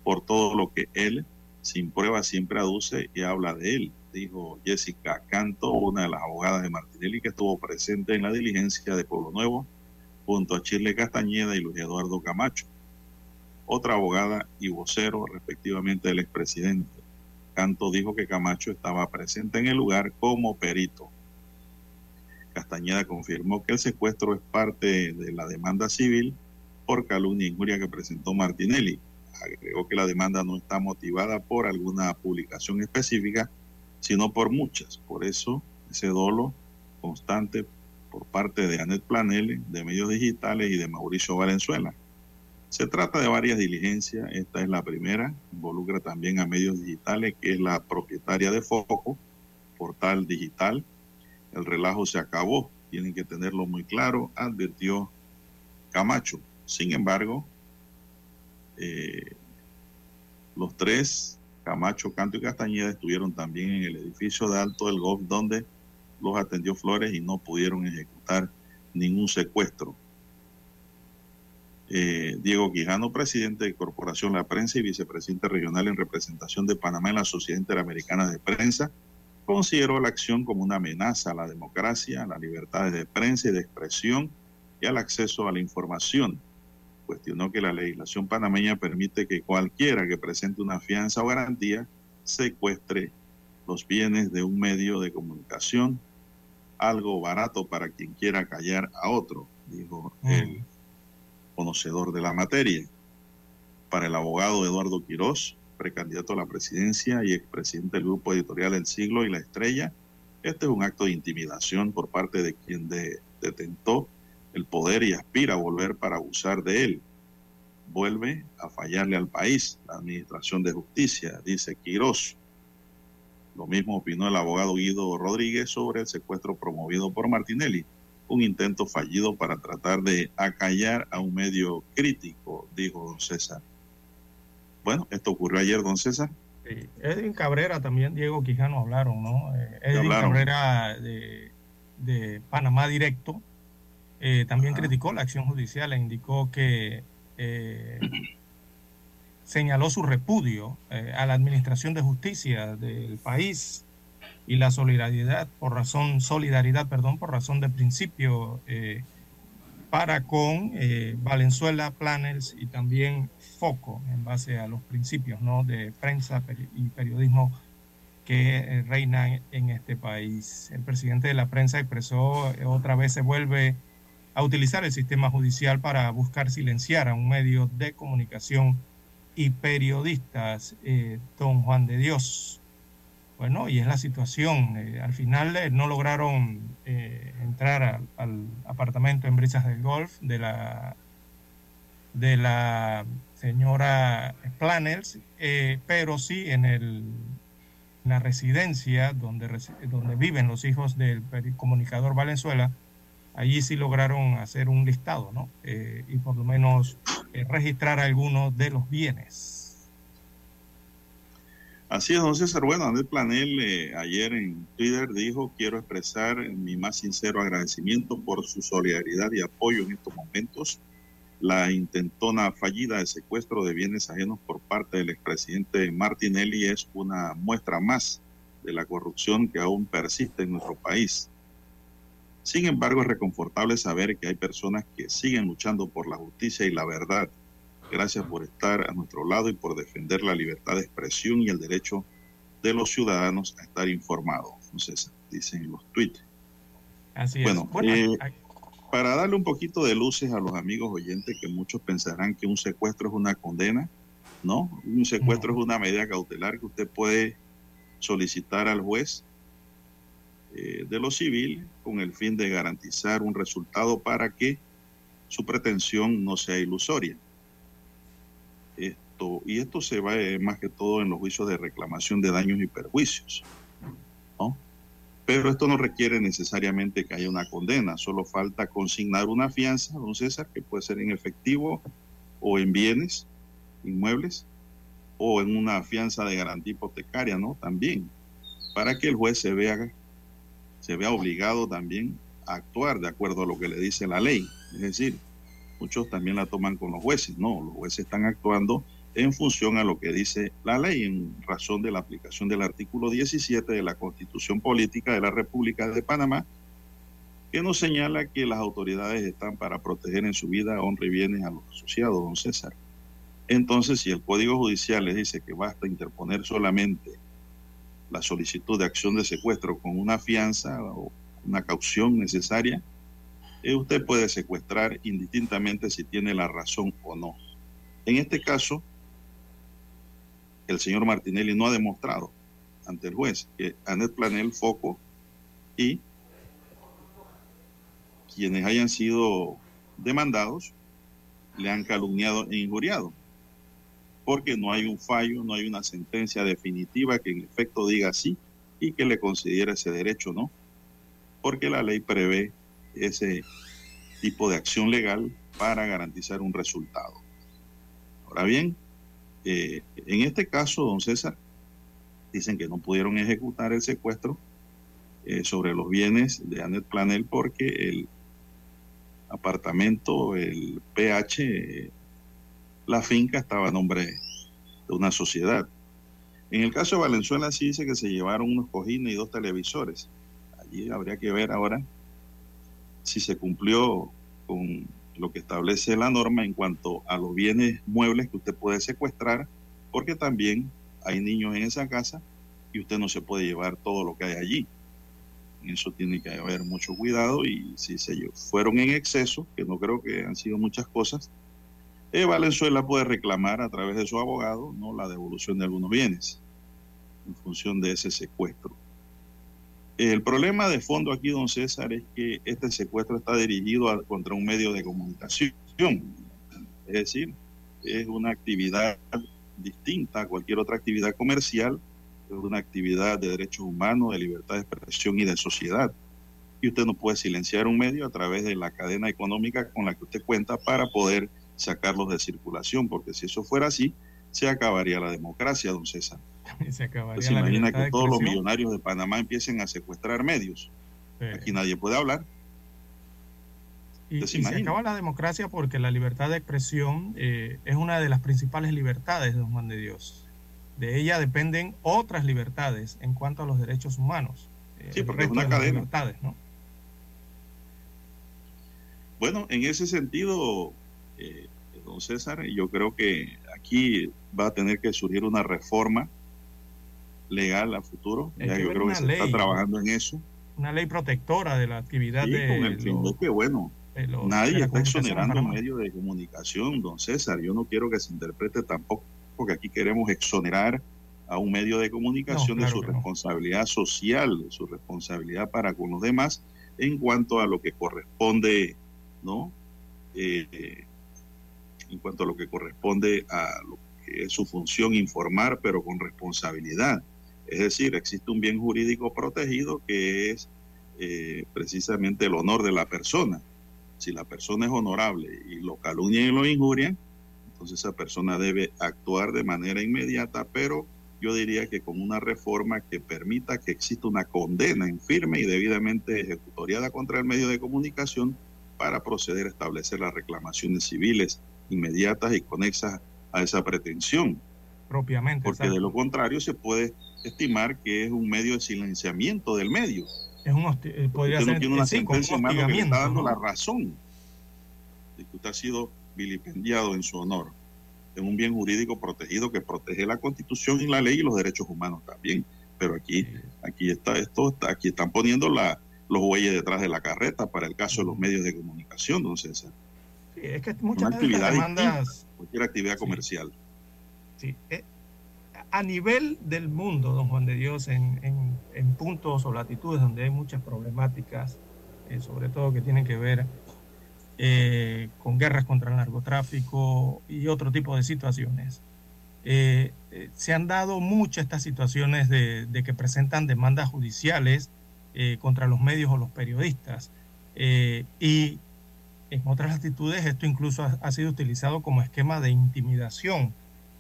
por todo lo que él sin prueba siempre aduce y habla de él, dijo Jessica Canto, una de las abogadas de Martinelli que estuvo presente en la diligencia de Pueblo Nuevo, junto a Chile Castañeda y Luis Eduardo Camacho, otra abogada y vocero respectivamente del expresidente. Canto dijo que Camacho estaba presente en el lugar como perito. Castañeda confirmó que el secuestro es parte de la demanda civil por calumnia e injuria que presentó Martinelli agregó que la demanda no está motivada por alguna publicación específica, sino por muchas. Por eso, ese dolo constante por parte de Anet Planel, de medios digitales y de Mauricio Valenzuela. Se trata de varias diligencias. Esta es la primera. Involucra también a medios digitales, que es la propietaria de Foco, portal digital. El relajo se acabó. Tienen que tenerlo muy claro, advirtió Camacho. Sin embargo, eh, los tres, Camacho, Canto y Castañeda, estuvieron también en el edificio de Alto del Golf, donde los atendió Flores y no pudieron ejecutar ningún secuestro. Eh, Diego Quijano, presidente de Corporación La Prensa y vicepresidente regional en representación de Panamá en la Sociedad Interamericana de Prensa, consideró la acción como una amenaza a la democracia, a las libertades de prensa y de expresión y al acceso a la información cuestionó que la legislación panameña permite que cualquiera que presente una fianza o garantía secuestre los bienes de un medio de comunicación, algo barato para quien quiera callar a otro, dijo el conocedor de la materia. Para el abogado Eduardo Quirós, precandidato a la presidencia y expresidente del grupo editorial El Siglo y La Estrella, este es un acto de intimidación por parte de quien detentó el poder y aspira a volver para abusar de él. Vuelve a fallarle al país, la Administración de Justicia, dice Quirós. Lo mismo opinó el abogado Guido Rodríguez sobre el secuestro promovido por Martinelli, un intento fallido para tratar de acallar a un medio crítico, dijo don César. Bueno, esto ocurrió ayer, don César. Edwin Cabrera también, Diego Quijano hablaron, ¿no? Eh, Edwin Cabrera de, de, Panamá Directo eh, también criticó la acción judicial e indicó que eh, (clears throat) señaló su repudio a la administración de justicia del país y la solidaridad por razón solidaridad perdón por razón de principio para con Valenzuela Planners y también Foco en base a los principios ¿no? de prensa y periodismo que eh, reinan en este país. El presidente de la prensa expresó eh, otra vez se vuelve a utilizar el sistema judicial para buscar silenciar a un medio de comunicación y periodistas, eh, don Juan de Dios. Bueno, y es la situación. al final no lograron entrar al apartamento en Brisas del Golf de la, de la señora Planners, pero sí en el la residencia donde, donde viven los hijos del comunicador Valenzuela, allí sí lograron hacer un listado, ¿no? Eh, y por lo menos eh, registrar algunos de los bienes. Así es, don César. Bueno, Andrés Planel eh, ayer en Twitter dijo, quiero expresar mi más sincero agradecimiento por su solidaridad y apoyo en estos momentos la intentona fallida de secuestro de bienes ajenos por parte del expresidente Martinelli es una muestra más de la corrupción que aún persiste en nuestro país. Sin embargo, es reconfortable saber que hay personas que siguen luchando por la justicia y la verdad. Gracias por estar a nuestro lado y por defender la libertad de expresión y el derecho de los ciudadanos a estar informados. Entonces, dicen los tweets. Así es. Bueno, eh, para darle un poquito de luces a los amigos oyentes que muchos pensarán que un secuestro es una condena, ¿no? Un secuestro es una medida cautelar que usted puede solicitar al juez eh, de lo civil con el fin de garantizar un resultado para que su pretensión no sea ilusoria. Esto, y esto se va eh, más que todo en los juicios de reclamación de daños y perjuicios. ¿no? Pero esto no requiere necesariamente que haya una condena, solo falta consignar una fianza, don César, que puede ser en efectivo o en bienes inmuebles o en una fianza de garantía hipotecaria, ¿no? También, para que el juez se vea, se vea obligado también a actuar de acuerdo a lo que le dice la ley. Es decir, muchos también la toman con los jueces, no, los jueces están actuando en función a lo que dice la ley, en razón de la aplicación del artículo 17 de la Constitución Política de la República de Panamá, que nos señala que las autoridades están para proteger en su vida, honra y bienes a los asociados, don César. Entonces, si el Código Judicial les dice que basta interponer solamente la solicitud de acción de secuestro con una fianza o una caución necesaria, eh, usted puede secuestrar indistintamente si tiene la razón o no. En este caso, el señor Martinelli no ha demostrado ante el juez que Anet Planel, Foco y quienes hayan sido demandados le han calumniado e injuriado. Porque no hay un fallo, no hay una sentencia definitiva que en efecto diga sí y que le considere ese derecho, ¿no? Porque la ley prevé ese tipo de acción legal para garantizar un resultado. Ahora bien, eh, en este caso, don César, dicen que no pudieron ejecutar el secuestro eh, sobre los bienes de Anet Planel porque el apartamento, el PH, la finca estaba a nombre de una sociedad. En el caso de Valenzuela sí dice que se llevaron unos cojines y dos televisores. Allí habría que ver ahora si se cumplió con lo que establece la norma en cuanto a los bienes muebles que usted puede secuestrar, porque también hay niños en esa casa y usted no se puede llevar todo lo que hay allí. En eso tiene que haber mucho cuidado y si se fueron en exceso, que no creo que han sido muchas cosas, eh, Valenzuela puede reclamar a través de su abogado no la devolución de algunos bienes en función de ese secuestro. El problema de fondo aquí, don César, es que este secuestro está dirigido contra un medio de comunicación. Es decir, es una actividad distinta a cualquier otra actividad comercial, es una actividad de derechos humanos, de libertad de expresión y de sociedad. Y usted no puede silenciar un medio a través de la cadena económica con la que usted cuenta para poder sacarlos de circulación, porque si eso fuera así, se acabaría la democracia, don César. Se acabaría pues imagina que todos los millonarios de Panamá empiecen a secuestrar medios. Aquí nadie puede hablar. Y, se, acaba la democracia porque la libertad de expresión eh, es una de las principales libertades de don Juan de Dios. De ella dependen otras libertades en cuanto a los derechos humanos. Eh, sí, porque es una cadena. Bueno, en ese sentido, eh, don César, yo creo que aquí va a tener que surgir una reforma legal a futuro. Ya yo creo que se está trabajando en eso. Una ley protectora de la actividad de. Con el fin de que, bueno, nadie está exonerando un medio de comunicación, don César. Yo no quiero que se interprete tampoco, porque aquí queremos exonerar a un medio de comunicación de su responsabilidad social, de su responsabilidad para con los demás en cuanto a lo que corresponde, ¿no? Eh, en cuanto a lo que corresponde a lo que es su función informar, pero con responsabilidad. Es decir, existe un bien jurídico protegido que es eh, precisamente el honor de la persona. Si la persona es honorable y lo calumnian y lo injurian, entonces esa persona debe actuar de manera inmediata, pero yo diría que con una reforma que permita que exista una condena en firme y debidamente ejecutoriada contra el medio de comunicación para proceder a establecer las reclamaciones civiles inmediatas y conexas a esa pretensión. Propiamente. Porque de lo contrario se puede estimar que es un medio de silenciamiento del medio. Es un eh, podría ser, no tiene una sentencia que está dando la razón de que usted ha sido vilipendiado en su honor. Es un bien jurídico protegido que protege la Constitución y la ley y los derechos humanos también. Pero aquí, aquí está esto, está, aquí están poniendo la, los bueyes detrás de la carreta para el caso de los medios de comunicación, don César. Es que muchas Una actividad demandas... cualquier actividad comercial. Sí, eh, a nivel del mundo, don Juan de Dios, en, puntos o latitudes donde hay muchas problemáticas, eh, sobre todo que tienen que ver eh, con guerras contra el narcotráfico y otro tipo de situaciones. Eh, se han dado muchas estas situaciones de, que presentan demandas judiciales contra los medios o los periodistas. y en otras latitudes esto incluso ha sido utilizado como esquema de intimidación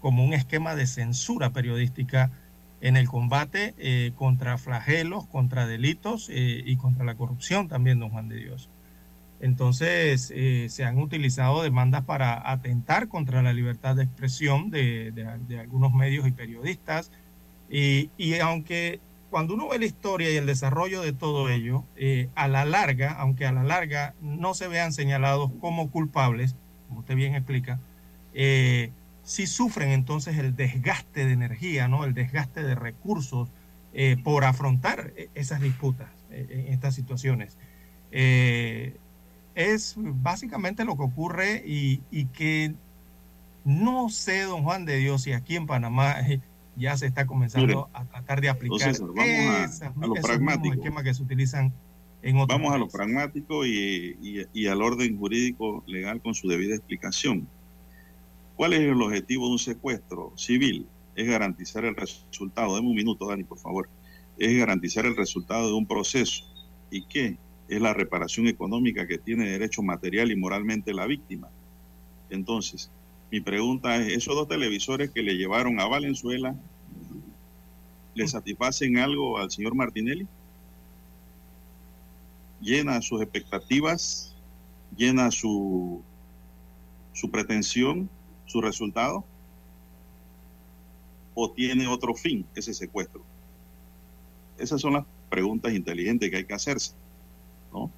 como un esquema de censura periodística en el combate eh, contra flagelos, contra delitos eh, y contra la corrupción también, don Juan de Dios. Entonces, eh, se han utilizado demandas para atentar contra la libertad de expresión de, algunos medios y periodistas. Y, y, aunque cuando uno ve la historia y el desarrollo de todo ello, a la larga, aunque a la larga no se vean señalados como culpables, como usted bien explica, si sufren entonces el desgaste de energía, ¿no? el desgaste de recursos eh, por afrontar esas disputas, e-, en estas situaciones. Eh, es básicamente lo que ocurre y, que no sé, don Juan de Dios, si aquí en Panamá eh, ya se está comenzando a tratar de aplicar esos, esquemas que se utilizan en otros Vamos a lo pragmático y al orden jurídico legal con su debida explicación. ¿Cuál es el objetivo de un secuestro civil? Es garantizar el resultado. Deme un minuto, Dani, por favor. Es garantizar el resultado de un proceso. ¿Y qué? Es la reparación económica que tiene derecho material y moralmente la víctima. Entonces, mi pregunta es, ¿esos dos televisores que le llevaron a Valenzuela le satisfacen algo al señor Martinelli? ¿Llena sus expectativas? ¿Llena su, su pretensión? su resultado? ¿O tiene otro fin ese secuestro? Esas son las preguntas inteligentes que hay que hacerse, ¿no?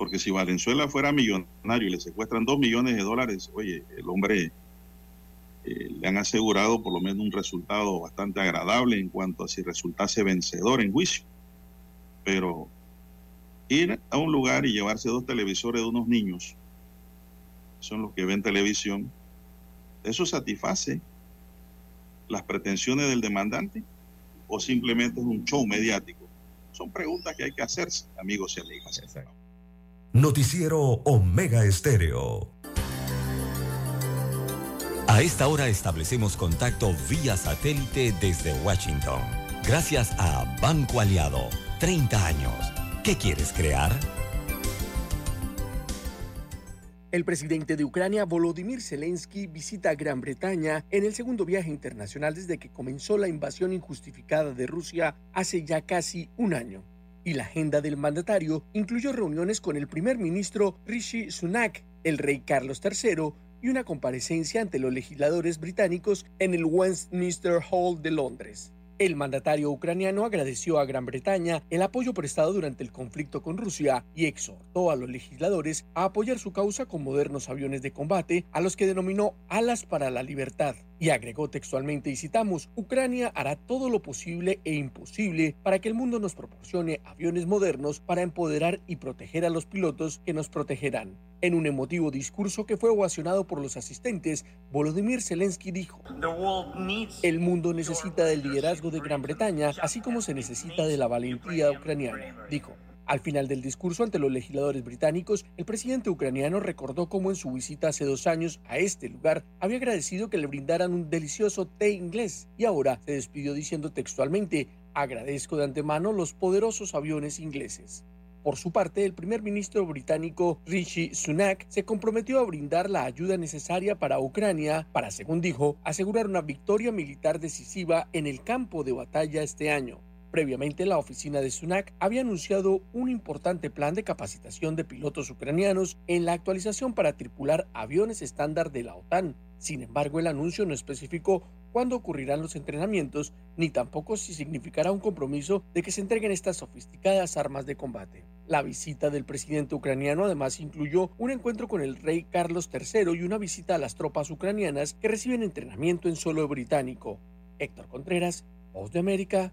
Porque si Valenzuela fuera millonario y le secuestran dos millones de dólares, oye, el hombre eh, le han asegurado por lo menos un resultado bastante agradable en cuanto a si resultase vencedor en juicio. Pero ir a un lugar y llevarse dos televisores de unos niños, son los que ven televisión, ¿eso satisface las pretensiones del demandante o simplemente es un show mediático? Son preguntas que hay que hacerse, amigos y amigas. Noticiero Omega Estéreo. A esta hora establecemos contacto vía satélite desde Washington. Gracias a Banco Aliado. 30 años. ¿Qué quieres crear? El presidente de Ucrania, Volodymyr Zelensky, visita Gran Bretaña en el segundo viaje internacional desde que comenzó la invasión injustificada de Rusia hace ya casi un año. Y la agenda del mandatario incluyó reuniones con el primer ministro Rishi Sunak, el rey Carlos III y una comparecencia ante los legisladores británicos en el Westminster Hall de Londres. El mandatario ucraniano agradeció a Gran Bretaña el apoyo prestado durante el conflicto con Rusia y exhortó a los legisladores a apoyar su causa con modernos aviones de combate a los que denominó alas para la libertad. Y agregó textualmente, y citamos, Ucrania hará todo lo posible e imposible para que el mundo nos proporcione aviones modernos para empoderar y proteger a los pilotos que nos protegerán. En un emotivo discurso que fue ovacionado por los asistentes, Volodymyr Zelensky dijo, el mundo necesita del liderazgo de Gran Bretaña, así como se necesita de la valentía ucraniana, dijo. Al final del discurso ante los legisladores británicos, el presidente ucraniano recordó cómo en su visita hace dos años a este lugar había agradecido que le brindaran un delicioso té inglés y ahora se despidió diciendo textualmente, agradezco de antemano los poderosos aviones ingleses. Por su parte, el primer ministro británico Rishi Sunak se comprometió a brindar la ayuda necesaria para Ucrania para, según dijo, asegurar una victoria militar decisiva en el campo de batalla este año. Previamente, la oficina de Sunak había anunciado un importante plan de capacitación de pilotos ucranianos en la actualización para tripular aviones estándar de la OTAN. Sin embargo, el anuncio no especificó cuándo ocurrirán los entrenamientos, ni tampoco si significará un compromiso de que se entreguen estas sofisticadas armas de combate. La visita del presidente ucraniano además incluyó un encuentro con el rey Carlos III y una visita a las tropas ucranianas que reciben entrenamiento en suelo británico. Héctor Contreras, Voz de América,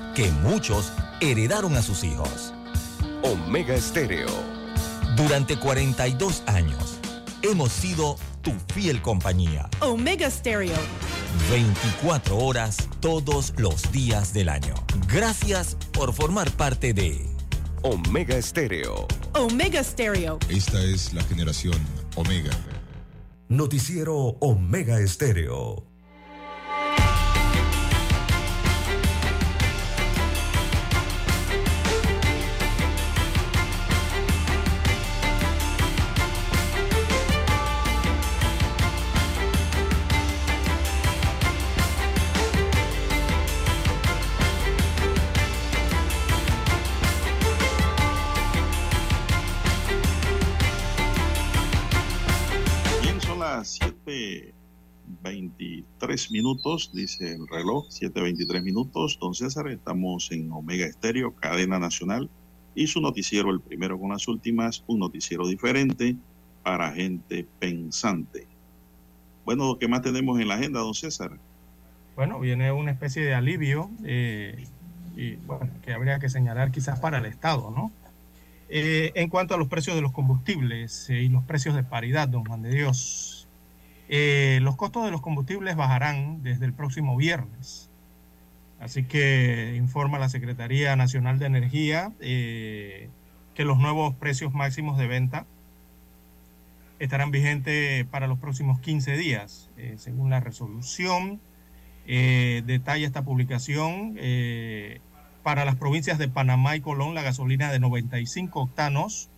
que muchos heredaron a sus hijos. Omega Estéreo. Durante 42 años hemos sido tu fiel compañía. Omega Stereo. 24 horas todos los días del año. Gracias por formar parte de Omega Estéreo. Omega Stereo. Esta es la generación Omega. Noticiero Omega Estéreo. 7.23 minutos, dice el reloj, 7.23 minutos. Don César, estamos en Omega Estéreo, cadena nacional, y su noticiero, el primero con las últimas, un noticiero diferente para gente pensante. Bueno, ¿qué más tenemos en la agenda, don César? Bueno, viene una especie de alivio eh, y, bueno, que habría que señalar quizás para el Estado, ¿no? Eh, en cuanto a los precios de los combustibles eh, y los precios de paridad, don Juan de Dios, los costos de los combustibles bajarán desde el próximo viernes. Así que informa la Secretaría Nacional de Energía que los nuevos precios máximos de venta estarán vigentes para los próximos 15 días, según la resolución eh, detalla esta publicación. Eh, para las provincias de Panamá y Colón, la gasolina de 95 octanos,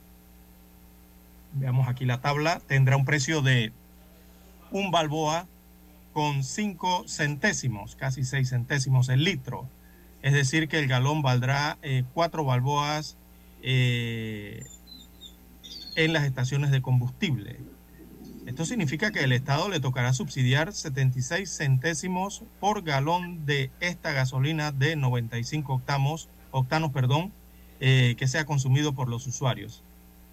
veamos aquí la tabla, tendrá un precio de un balboa con 5 centésimos, casi 6 centésimos el litro. Es decir, que el galón valdrá 4 eh, balboas eh, en las estaciones de combustible. Esto significa que el Estado le tocará subsidiar 76 centésimos por galón de esta gasolina de 95 octamos, octanos perdón, eh, que sea consumido por los usuarios.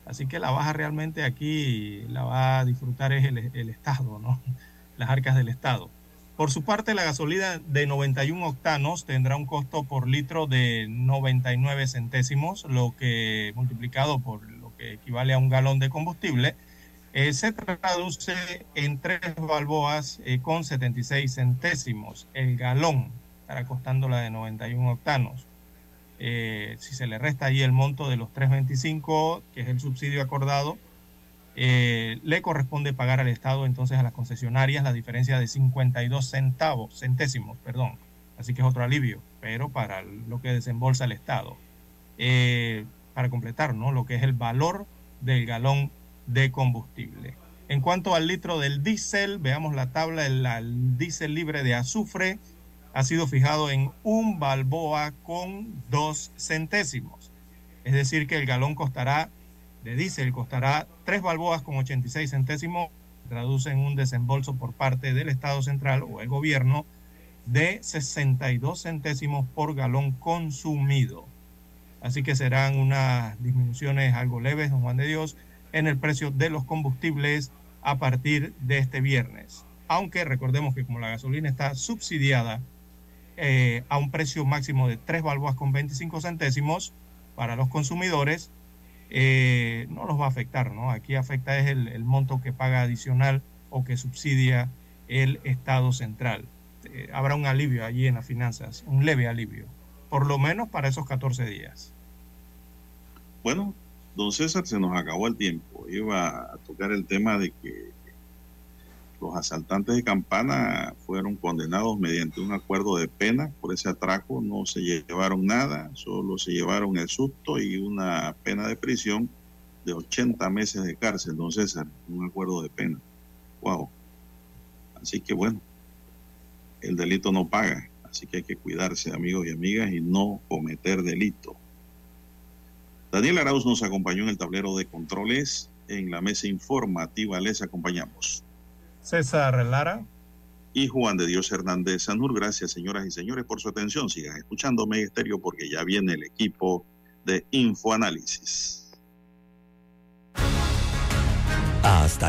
Así que la baja realmente aquí la va a disfrutar es el, Estado, ¿no? (laughs) las arcas del Estado. Por su parte, la gasolina de 91 octanos tendrá un costo por litro de 99 centésimos, lo que multiplicado por lo que equivale a un galón de combustible, eh, se traduce en tres balboas eh, con 76 centésimos. El galón estará costando la de 91 octanos. Eh, si se le resta ahí el monto de los 3.25, que es el subsidio acordado, le corresponde pagar al Estado entonces a las concesionarias la diferencia de 52 centavos, centésimos, perdón. Así que es otro alivio, pero para lo que desembolsa el Estado. para completar, ¿no? Lo que es el valor del galón de combustible. En cuanto al litro del diésel, veamos la tabla, el, diésel libre de azufre ha sido fijado en un balboa con dos centésimos. Es decir, que el galón costará, de diésel costará tres balboas con 86 centésimos, traduce en un desembolso por parte del Estado Central o el gobierno de 62 centésimos por galón consumido. Así que serán unas disminuciones algo leves, don Juan de Dios, en el precio de los combustibles a partir de este viernes. Aunque recordemos que como la gasolina está subsidiada eh, a un precio máximo de 3 balboas con 25 centésimos para los consumidores, eh, no los va a afectar, ¿no? Aquí afecta es el, monto que paga adicional o que subsidia el Estado central. Eh, habrá un alivio allí en las finanzas, un leve alivio, por lo menos para esos 14 días. Bueno, Don César, se nos acabó el tiempo. Iba a tocar el tema de que los asaltantes de Campana fueron condenados mediante un acuerdo de pena por ese atraco. No se llevaron nada, solo se llevaron el susto y una pena de prisión de 80 meses de cárcel, don César, un acuerdo de pena. Wow. Así que bueno, el delito no paga, así que hay que cuidarse, amigos y amigas, y no cometer delito. Daniel Arauz nos acompañó en el tablero de controles. En la mesa informativa les acompañamos. César Lara. Y Juan de Dios Hernández Sanur, gracias señoras y señores por su atención. Sigan escuchándome, Estéreo, porque ya viene el equipo de InfoAnálisis. Hasta